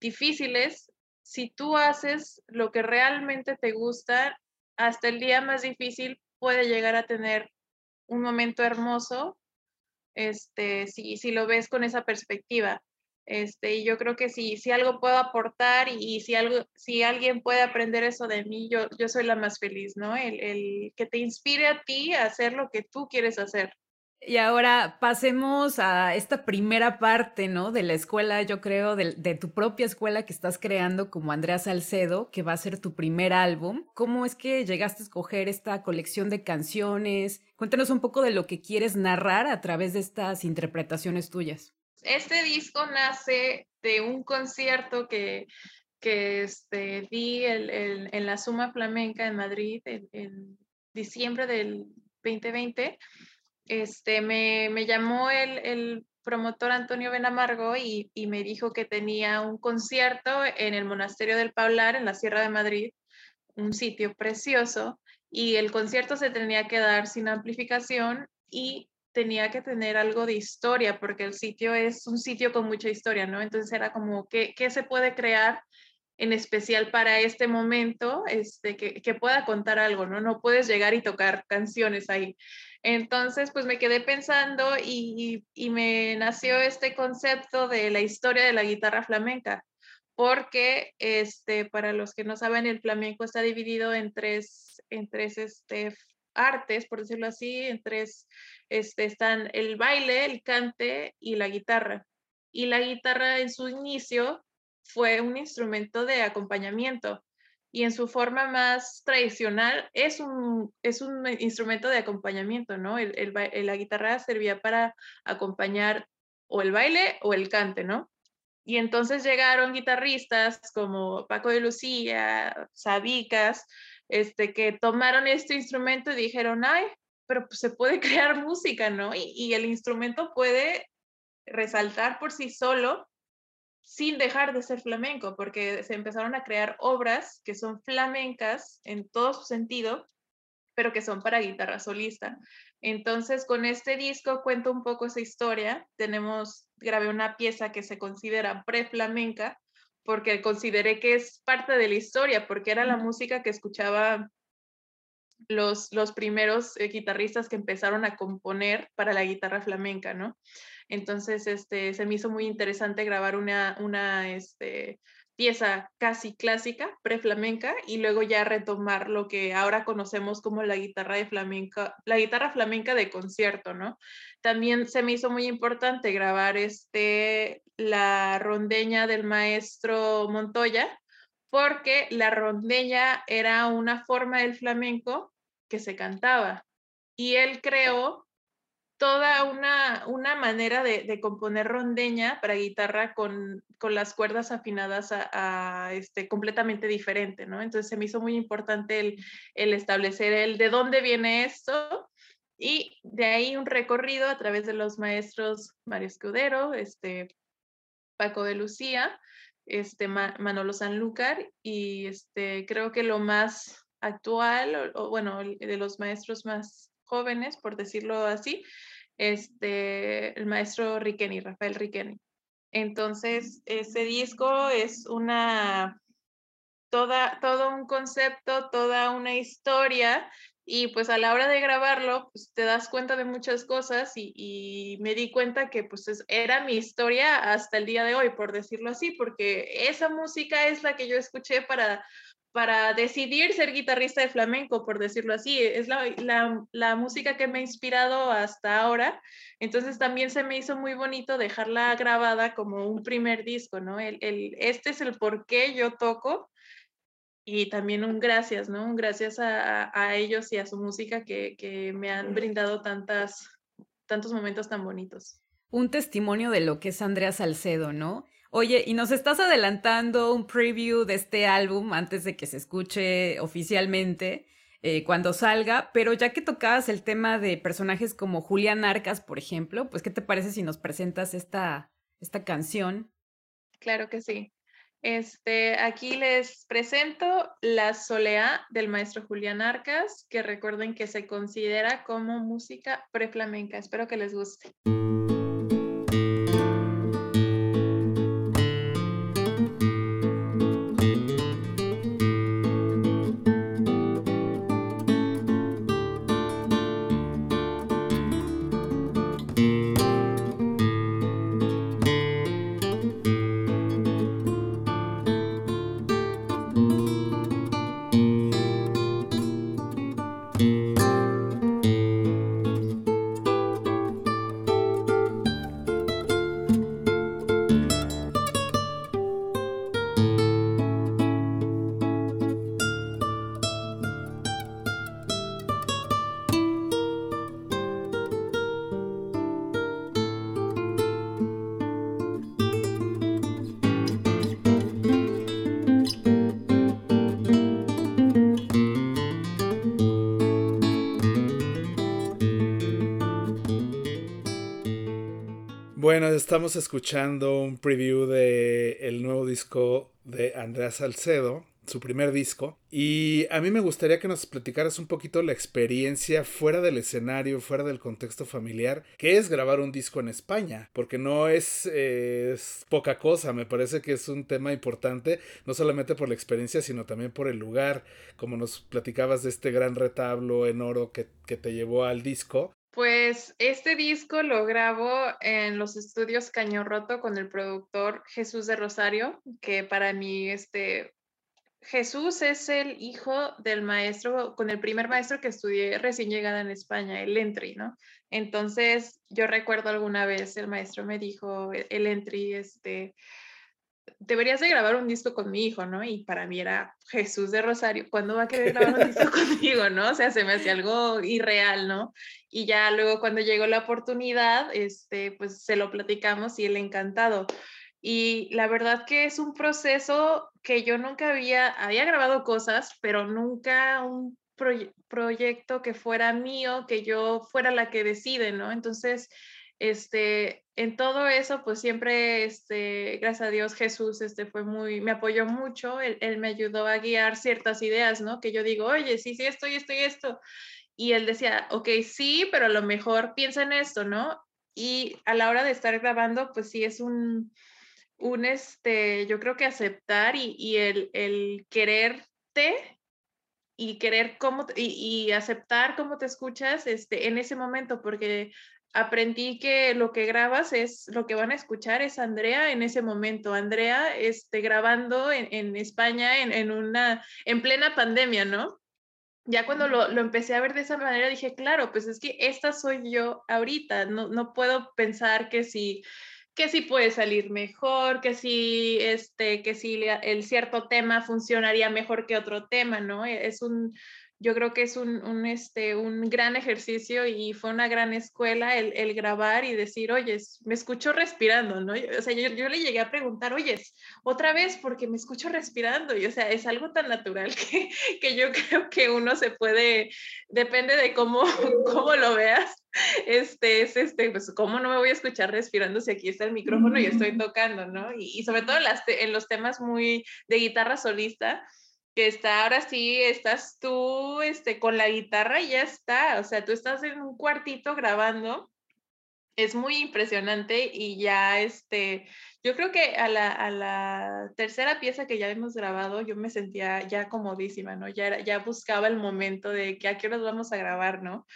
difíciles, si tú haces lo que realmente te gusta, hasta el día más difícil puede llegar a tener un momento hermoso, este, si, si lo ves con esa perspectiva. Este, y yo creo que si, si algo puedo aportar y, si, algo, si alguien puede aprender eso de mí, yo, yo soy la más feliz, ¿no? El, el que te inspire a ti a hacer lo que tú quieres hacer. Y ahora pasemos a esta primera parte, ¿no? De la escuela, yo creo, de, tu propia escuela que estás creando como Andrea Salcedo, que va a ser tu primer álbum. ¿Cómo es que llegaste a escoger esta colección de canciones? Cuéntanos un poco de lo que quieres narrar a través de estas interpretaciones tuyas. Este disco nace de un concierto que, que este, di el, el, en la Suma Flamenca en Madrid en, en diciembre del 2020 este, me, me llamó el, el, promotor Antonio Benamargo y, y, me dijo que tenía un concierto en el Monasterio del Paular, en la Sierra de Madrid, un sitio precioso, y el concierto se tenía que dar sin amplificación y tenía que tener algo de historia, porque el sitio es un sitio con mucha historia, ¿no? Entonces era como, ¿qué, qué se puede crear en especial para este momento, este, que, que pueda contar algo, ¿no? No puedes llegar y tocar canciones ahí. Entonces, pues me quedé pensando y, y, me nació este concepto de la historia de la guitarra flamenca, porque este, para los que no saben, el flamenco está dividido en tres, en tres este, artes, por decirlo así, en tres, este, están el baile, el cante y la guitarra. Y la guitarra en su inicio fue un instrumento de acompañamiento y en su forma más tradicional es un, es un instrumento de acompañamiento, ¿no? El, el, la guitarra servía para acompañar o el baile o el cante, ¿no? Y entonces llegaron guitarristas como Paco de Lucía, Sabicas, este, que tomaron este instrumento y dijeron, ay, pero pues se puede crear música, ¿no? Y, y el instrumento puede resaltar por sí solo sin dejar de ser flamenco, porque se empezaron a crear obras que son flamencas en todo su sentido, pero que son para guitarra solista. Entonces, con este disco cuento un poco esa historia. Tenemos, grabé una pieza que se considera pre-flamenca, porque consideré que es parte de la historia, porque era la música que escuchaba los, los primeros eh, guitarristas que empezaron a componer para la guitarra flamenca, ¿no? Entonces, este, se me hizo muy interesante grabar una, una, este, pieza casi clásica, preflamenca, y luego ya retomar lo que ahora conocemos como la guitarra de flamenca, la guitarra flamenca de concierto, ¿no? También se me hizo muy importante grabar este, la rondeña del maestro Montoya, porque la rondeña era una forma del flamenco que se cantaba. Y él creó toda una, una manera de, componer rondeña para guitarra con, con las cuerdas afinadas a, este, completamente diferente, ¿no? Entonces se me hizo muy importante el, el establecer el de dónde viene esto y de ahí un recorrido a través de los maestros Mario Escudero, este, Paco de Lucía, este, Manolo Sanlúcar y este, creo que lo más actual, o, bueno, de los maestros más jóvenes, por decirlo así, este, el maestro Riqueni, Rafael Riqueni. Entonces, ese disco es una, toda, todo un concepto, toda una historia y pues a la hora de grabarlo, pues te das cuenta de muchas cosas y, me di cuenta que pues era mi historia hasta el día de hoy, por decirlo así, porque esa música es la que yo escuché para, para decidir ser guitarrista de flamenco, por decirlo así. Es la, música que me ha inspirado hasta ahora. Entonces también se me hizo muy bonito dejarla grabada como un primer disco, ¿no? El, este es el por qué yo toco y también un gracias, ¿no? Un gracias a, ellos y a su música que, que me han brindado tantas, tantos momentos tan bonitos. Un testimonio de lo que es Andrea Salcedo, ¿no? Oye, y nos estás adelantando un preview de este álbum antes de que se escuche oficialmente eh, cuando salga, pero ya que tocabas el tema de personajes como Julián Arcas, por ejemplo, pues ¿qué te parece si nos presentas esta, esta canción? Claro que sí. Este, aquí les presento La Soleá del maestro Julián Arcas, que recuerden que se considera como música preflamenca. Espero que les guste. Estamos escuchando un preview de el nuevo disco de Andrea Salcedo, su primer disco, y a mí me gustaría que nos platicaras un poquito la experiencia fuera del escenario, fuera del contexto familiar, que es grabar un disco en España, porque no es, poca cosa, me parece que es un tema importante, no solamente por la experiencia, sino también por el lugar, como nos platicabas de este gran retablo en oro que, que te llevó al disco, pues este disco lo grabo en los estudios Caño Roto con el productor Jesús de Rosario, que para mí este Jesús es el hijo del maestro, con el primer maestro que estudié recién llegada en España, el Entry, ¿no? Entonces, yo recuerdo alguna vez el maestro me dijo, el Entry, este, deberías de grabar un disco con mi hijo, ¿no? Y para mí era Jesús de Rosario, ¿cuándo va a querer grabar un disco conmigo, no? O sea, se me hacía algo irreal, ¿no? Y ya luego cuando llegó la oportunidad, este, pues se lo platicamos y él encantado. Y la verdad que es un proceso que yo nunca había, había grabado cosas, pero nunca un proyecto que fuera mío, que yo fuera la que decide, ¿no? Entonces, este, en todo eso, pues siempre, este, gracias a Dios, Jesús, este, fue muy, me apoyó mucho, él, él, me ayudó a guiar ciertas ideas, ¿no? Que yo digo, oye, sí, sí, esto y esto y esto. Y él decía, ok, sí, pero a lo mejor piensa en esto, ¿no? Y a la hora de estar grabando, pues sí, es un, un este, yo creo que aceptar y, y el, el quererte y querer cómo y, y, aceptar cómo te escuchas este, en ese momento, porque aprendí que lo que grabas es, lo que van a escuchar es Andrea en ese momento. Andrea este, grabando en, España en, en, una, en plena pandemia, ¿no? Ya cuando lo, lo, empecé a ver de esa manera dije, claro, pues es que esta soy yo ahorita, no, no puedo pensar que si que si puede salir mejor, que si este, que si el cierto tema funcionaría mejor que otro tema, ¿no? Es un, yo creo que es un, este, un gran ejercicio y fue una gran escuela el, grabar y decir, oye, me escucho respirando, ¿no? O sea, yo, le llegué a preguntar, oye, otra vez porque me escucho respirando. Y o sea, es algo tan natural que, que yo creo que uno se puede, depende de cómo, cómo lo veas, este, es este, pues, ¿cómo no me voy a escuchar respirando si aquí está el micrófono y estoy tocando, ¿no? Y, sobre todo en, las, en los temas muy de guitarra solista que está ahora sí, estás tú este, con la guitarra y ya está, o sea, tú estás en un cuartito grabando, es muy impresionante y ya, este, yo creo que a la, a la tercera pieza que ya hemos grabado, yo me sentía ya comodísima, ¿no? Ya, ya buscaba el momento de que a qué horas vamos a grabar, ¿no?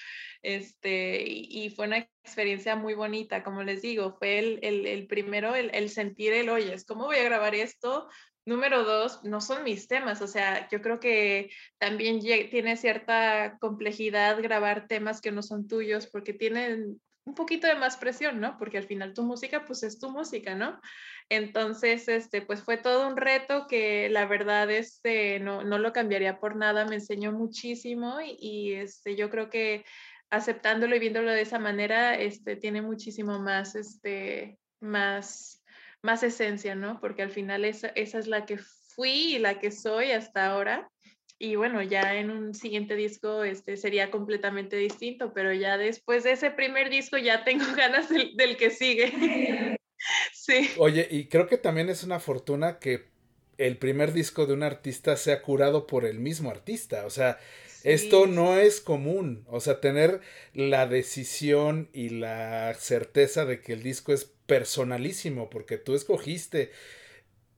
Este, y, fue una experiencia muy bonita, como les digo, fue el, el, el primero, el, el, sentir el, oye, ¿cómo voy a grabar esto? Número dos, no son mis temas, o sea, yo creo que también tiene cierta complejidad grabar temas que no son tuyos porque tienen un poquito de más presión, ¿no? Porque al final tu música, pues es tu música, ¿no? Entonces, este, pues fue todo un reto que la verdad, este, no, no lo cambiaría por nada, me enseñó muchísimo y, y, este, yo creo que aceptándolo y viéndolo de esa manera, este, tiene muchísimo más, este, más más esencia, ¿no? Porque al final esa, esa es la que fui y la que soy hasta ahora. Y bueno, ya en un siguiente disco este, sería completamente distinto, pero ya después de ese primer disco ya tengo ganas del, del que sigue. sí. Oye, y creo que también es una fortuna que el primer disco de un artista sea curado por el mismo artista. O sea, esto no es común. O sea, tener la decisión y la certeza de que el disco es personalísimo, porque tú escogiste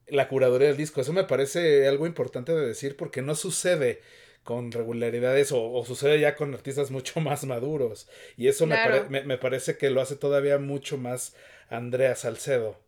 la curaduría del disco. Eso me parece algo importante de decir, porque no sucede con regularidades o, sucede ya con artistas mucho más maduros. Y eso me, me, parece que lo hace todavía mucho más Andrea Salcedo.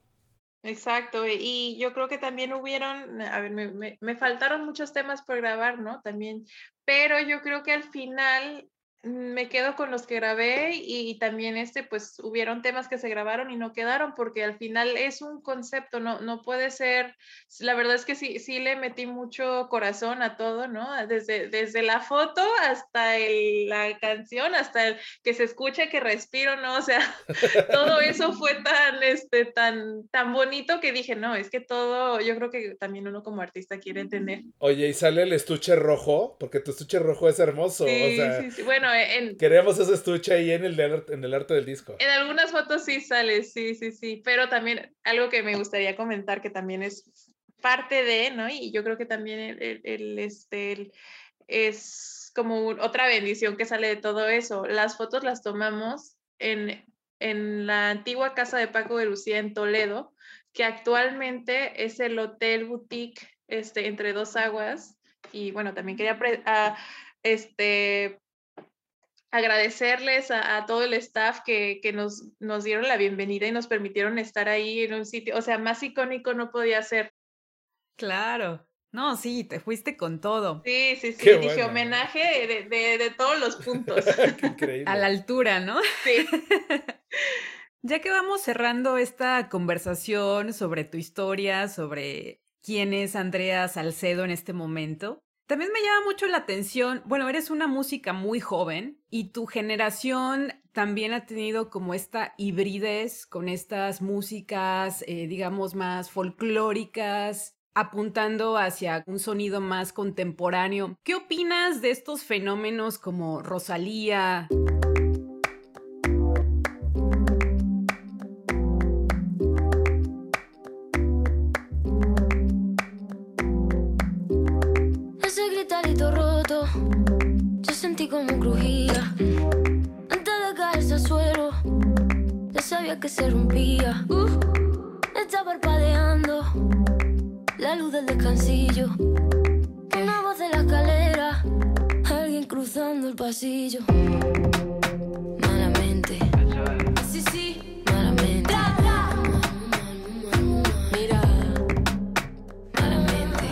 Exacto, y yo creo que también hubieron, a ver, me, me, faltaron muchos temas por grabar, ¿no? También, pero yo creo que al final me quedo con los que grabé y, también este, pues hubieron temas que se grabaron y no quedaron porque al final es un concepto, no, no puede ser, la verdad es que sí, sí le metí mucho corazón a todo, ¿no? Desde, desde la foto hasta el, la canción, hasta el que se escuche que respiro, ¿no? O sea, todo eso fue tan, este, tan, tan bonito que dije, no, es que todo, yo creo que también uno como artista quiere tener. Oye, y sale el estuche rojo, porque tu estuche rojo es hermoso. Sí, o sea... sí, sí, bueno, en, Queremos ese estuche ahí en el, en el arte del disco. En algunas fotos sí sale, sí, sí, sí, pero también algo que me gustaría comentar que también es parte de, ¿no? Y yo creo que también el, el, este, es como otra bendición que sale de todo eso. Las fotos las tomamos en, en la antigua casa de Paco de Lucía en Toledo, que actualmente es el Hotel Boutique este, entre dos aguas. Y bueno, también quería a, este, agradecerles a, todo el staff que, nos, nos dieron la bienvenida y nos permitieron estar ahí en un sitio, o sea, más icónico no podía ser. Claro. No, sí, te fuiste con todo. Sí, sí, sí. Dije homenaje de, todos los puntos. A la altura, ¿no? Sí. ya que vamos cerrando esta conversación sobre tu historia, sobre quién es Andrea Salcedo en este momento, también me llama mucho la atención, bueno, eres una música muy joven y tu generación también ha tenido como esta hibridez con estas músicas, eh, digamos, más folclóricas, apuntando hacia un sonido más contemporáneo. ¿Qué opinas de estos fenómenos como Rosalía? Como crujía. Antes de caerse al suelo, ya sabía que se rompía. Uh, está parpadeando la luz del descansillo. Una voz de la escalera, alguien cruzando el pasillo. Malamente. sí, sí, malamente. Mira, malamente.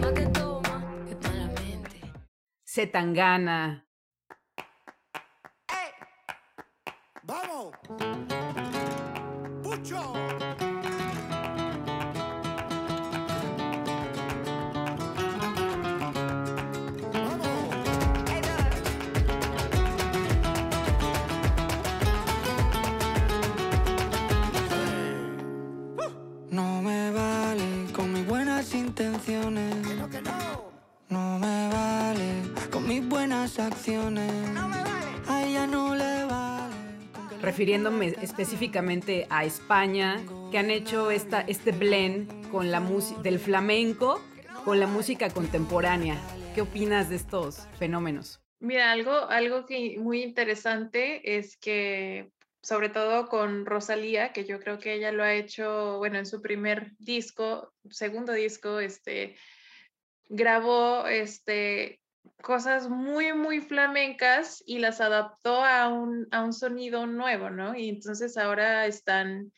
Pa' que toma, que malamente. Zetangana. ¡Vamos! ¡Pucho! No me vale con mis buenas intenciones. No me vale con mis buenas acciones. A ella no le refiriéndome específicamente a España, que han hecho esta, este blend con la del flamenco con la música contemporánea. ¿Qué opinas de estos fenómenos? Mira, algo, algo que muy interesante es que, sobre todo con Rosalía, que yo creo que ella lo ha hecho, bueno, en su primer disco, segundo disco, este, grabó este, cosas muy, muy flamencas y las adaptó a un, a un sonido nuevo, ¿no? Y entonces ahora están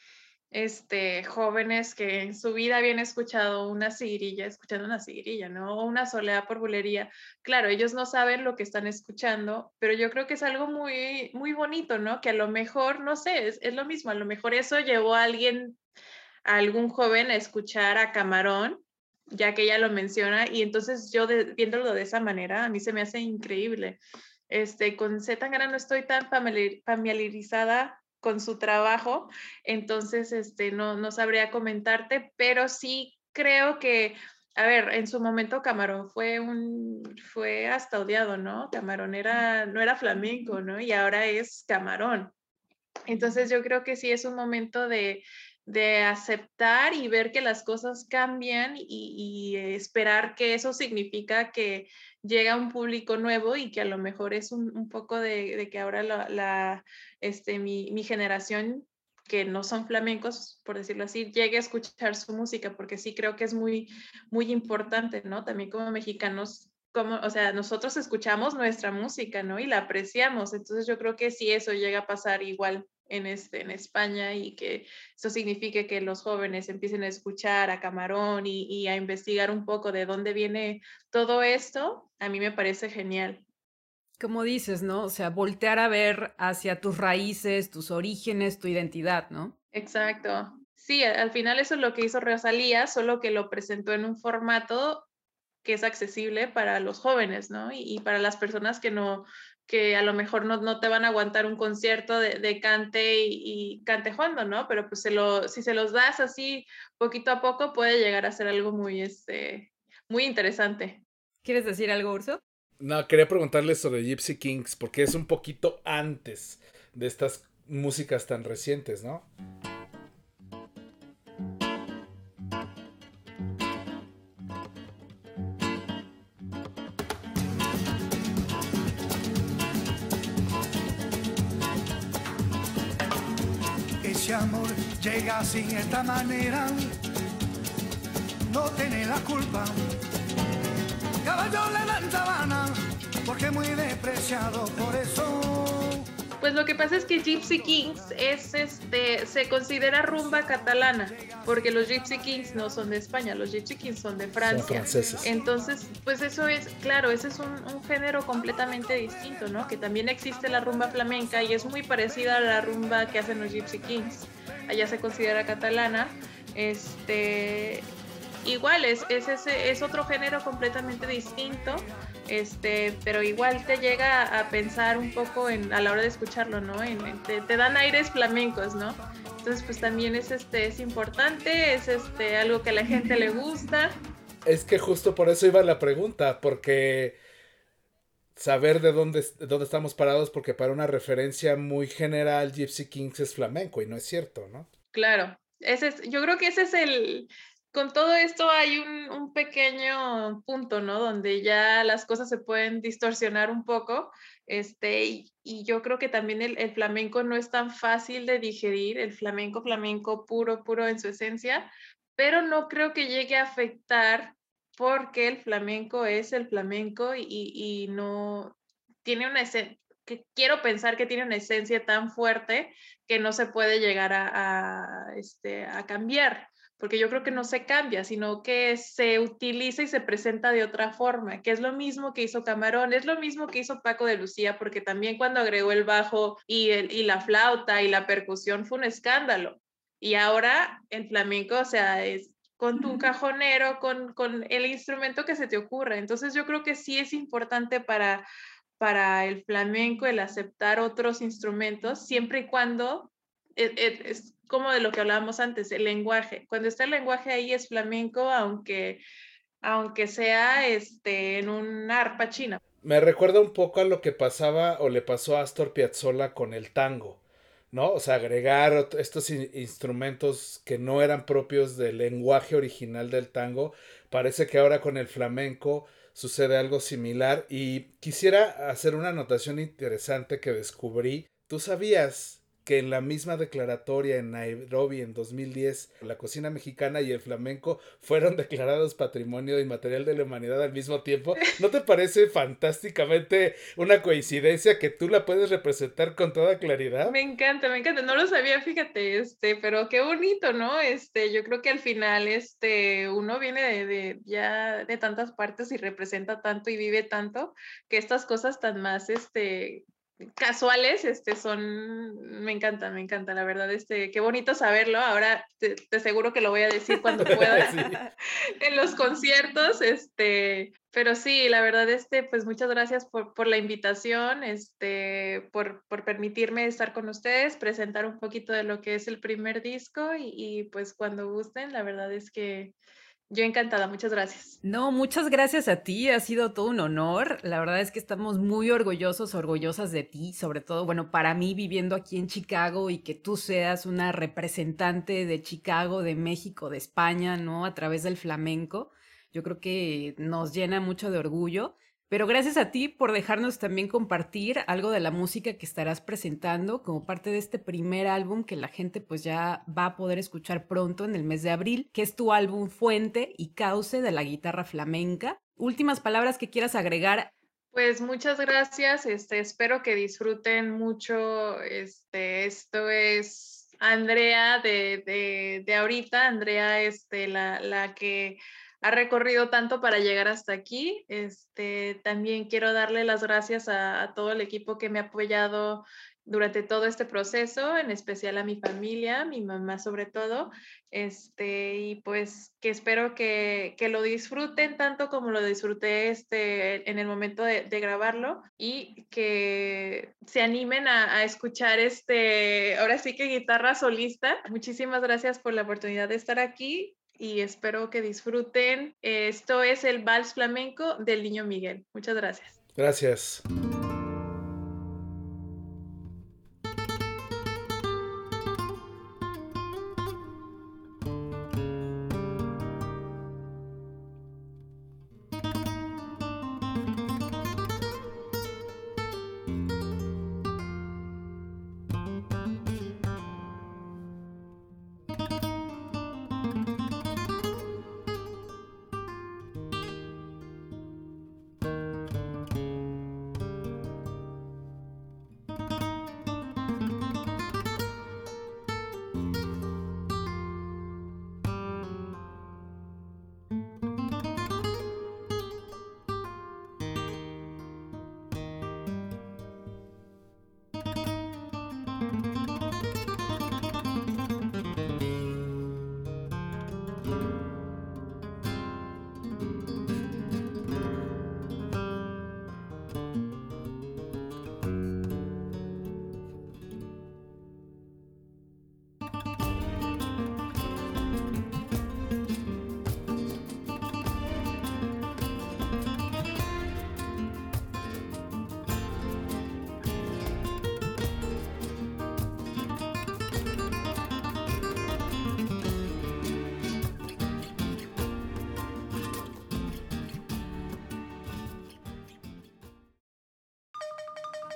este, jóvenes que en su vida habían escuchado una sigrilla, escuchando una sigrilla, ¿no? O una soleá por bulería. Claro, ellos no saben lo que están escuchando, pero yo creo que es algo muy, muy bonito, ¿no? Que a lo mejor, no sé, es, es lo mismo, a lo mejor eso llevó a alguien, a algún joven a escuchar a Camarón, ya que ella lo menciona, y entonces yo viéndolo de esa manera, a mí se me hace increíble. Este, con Z Tangana no estoy tan familiar- familiarizada con su trabajo, entonces este, no, no sabría comentarte, pero sí creo que, a ver, en su momento Camarón fue un, fue hasta odiado, ¿no? Camarón era, no era flamenco, ¿no? Y ahora es Camarón. Entonces yo creo que sí es un momento de, de aceptar y ver que las cosas cambian y, esperar que eso significa que llega un público nuevo y que a lo mejor es un, un poco de, de que ahora la, este, mi, mi generación que no son flamencos, por decirlo así, llegue a escuchar su música, porque sí creo que es muy, muy importante, ¿no? También como mexicanos, como, o sea, nosotros escuchamos nuestra música, ¿no? Y la apreciamos, entonces yo creo que si eso llega a pasar igual en, este, en España y que eso signifique que los jóvenes empiecen a escuchar a Camarón y, y a investigar un poco de dónde viene todo esto, a mí me parece genial. Como dices, ¿no? O sea, voltear a ver hacia tus raíces, tus orígenes, tu identidad, ¿no? Exacto. Sí, al final eso es lo que hizo Rosalía, solo que lo presentó en un formato que es accesible para los jóvenes, ¿no? Y, y para las personas que no, que a lo mejor no, no te van a aguantar un concierto de, de cante y, y cante jondo, ¿no? Pero pues se lo, si se los das así poquito a poco puede llegar a ser algo muy, este, muy interesante. ¿Quieres decir algo, Urso? No, quería preguntarle sobre Gypsy Kings, porque es un poquito antes de estas músicas tan recientes, ¿no? Ese amor llega así esta manera, no tiene la culpa. Caballo le dan sabana, porque muy despreciado, por eso. Pues lo que pasa es que Gypsy Kings es este, se considera rumba catalana, porque los Gypsy Kings no son de España, los Gypsy Kings son de Francia. Entonces, pues eso es, claro, ese es un, un género completamente distinto, ¿no? Que también existe la rumba flamenca y es muy parecida a la rumba que hacen los Gypsy Kings. Allá se considera catalana. Este, igual es, es, ese, es otro género completamente distinto, este, pero igual te llega a pensar un poco en, a la hora de escucharlo, ¿no? En- en- te, te dan aires flamencos, ¿no? Entonces, pues también es, este, es importante, es este, algo que a la gente le gusta. Es que justo por eso iba la pregunta, porque saber de dónde, de dónde estamos parados, porque para una referencia muy general, Gypsy Kings es flamenco y no es cierto, ¿no? Claro, ese es, yo creo que ese es el, con todo esto hay un, pequeño punto, ¿no? Donde ya las cosas se pueden distorsionar un poco, este, y, yo creo que también el, el flamenco no es tan fácil de digerir, el flamenco, flamenco puro, puro en su esencia, pero no creo que llegue a afectar porque el flamenco es el flamenco y, y no tiene una esencia, que quiero pensar que tiene una esencia tan fuerte que no se puede llegar a, este, a cambiar, porque yo creo que no se cambia, sino que se utiliza y se presenta de otra forma, que es lo mismo que hizo Camarón, es lo mismo que hizo Paco de Lucía, porque también cuando agregó el bajo y, el, y la flauta y la percusión fue un escándalo. Y ahora el flamenco, o sea, es con tu cajonero, con, con el instrumento que se te ocurra. Entonces yo creo que sí es importante para, para el flamenco el aceptar otros instrumentos, siempre y cuando e, e, es, como de lo que hablábamos antes, el lenguaje. Cuando está el lenguaje ahí es flamenco, aunque, aunque sea este, en un arpa china. Me recuerda un poco a lo que pasaba o le pasó a Astor Piazzolla con el tango, ¿no? O sea, agregar estos instrumentos que no eran propios del lenguaje original del tango. Parece que ahora con el flamenco sucede algo similar y quisiera hacer una anotación interesante que descubrí. ¿Tú sabías que en la misma declaratoria en Nairobi en 2010, la cocina mexicana y el flamenco fueron declarados patrimonio inmaterial de la humanidad al mismo tiempo. ¿No te parece fantásticamente una coincidencia que tú la puedes representar con toda claridad? Me encanta, me encanta. No lo sabía, fíjate, este, pero qué bonito, ¿no? Este, yo creo que al final, este, uno viene de, de ya de tantas partes y representa tanto y vive tanto que estas cosas tan más, este, casuales, este, son, me encanta, me encanta, la verdad, este, qué bonito saberlo, ahora te, te seguro que lo voy a decir cuando pueda en los conciertos, este, pero sí, la verdad, este, pues muchas gracias por, por la invitación, este, por, por, permitirme estar con ustedes, presentar un poquito de lo que es el primer disco y, y pues cuando gusten, la verdad es que yo encantada, muchas gracias. No, muchas gracias a ti, ha sido todo un honor. La verdad es que estamos muy orgullosos, orgullosas de ti, sobre todo, bueno, para mí viviendo aquí en Chicago y que tú seas una representante de Chicago, de México, de España, ¿no? A través del flamenco. Yo creo que nos llena mucho de orgullo. Pero gracias a ti por dejarnos también compartir algo de la música que estarás presentando como parte de este primer álbum que la gente pues ya va a poder escuchar pronto en el mes de abril, que es tu álbum Fuente y Cauce de la guitarra flamenca. Últimas palabras que quieras agregar. Pues muchas gracias, este, espero que disfruten mucho, este, esto es Andrea de, de, de ahorita, Andrea, este, la, la que ha recorrido tanto para llegar hasta aquí. Este, también quiero darle las gracias a, todo el equipo que me ha apoyado durante todo este proceso, en especial a mi familia, mi mamá sobre todo, este, y pues que espero que, que lo disfruten tanto como lo disfruté este, en el momento de, de grabarlo y que se animen a, a, escuchar este, ahora sí que guitarra solista. Muchísimas gracias por la oportunidad de estar aquí y espero que disfruten. Esto es el Vals Flamenco del Niño Miguel. Muchas gracias. Gracias.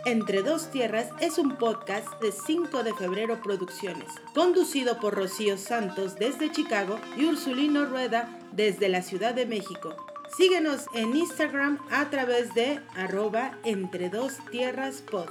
Entre dos tierras es un podcast de 5 de febrero Producciones, conducido por Rocío Santos desde Chicago y Ursulino Rueda desde la Ciudad de México. Síguenos en Instagram a través de arroba entre dos tierras pod.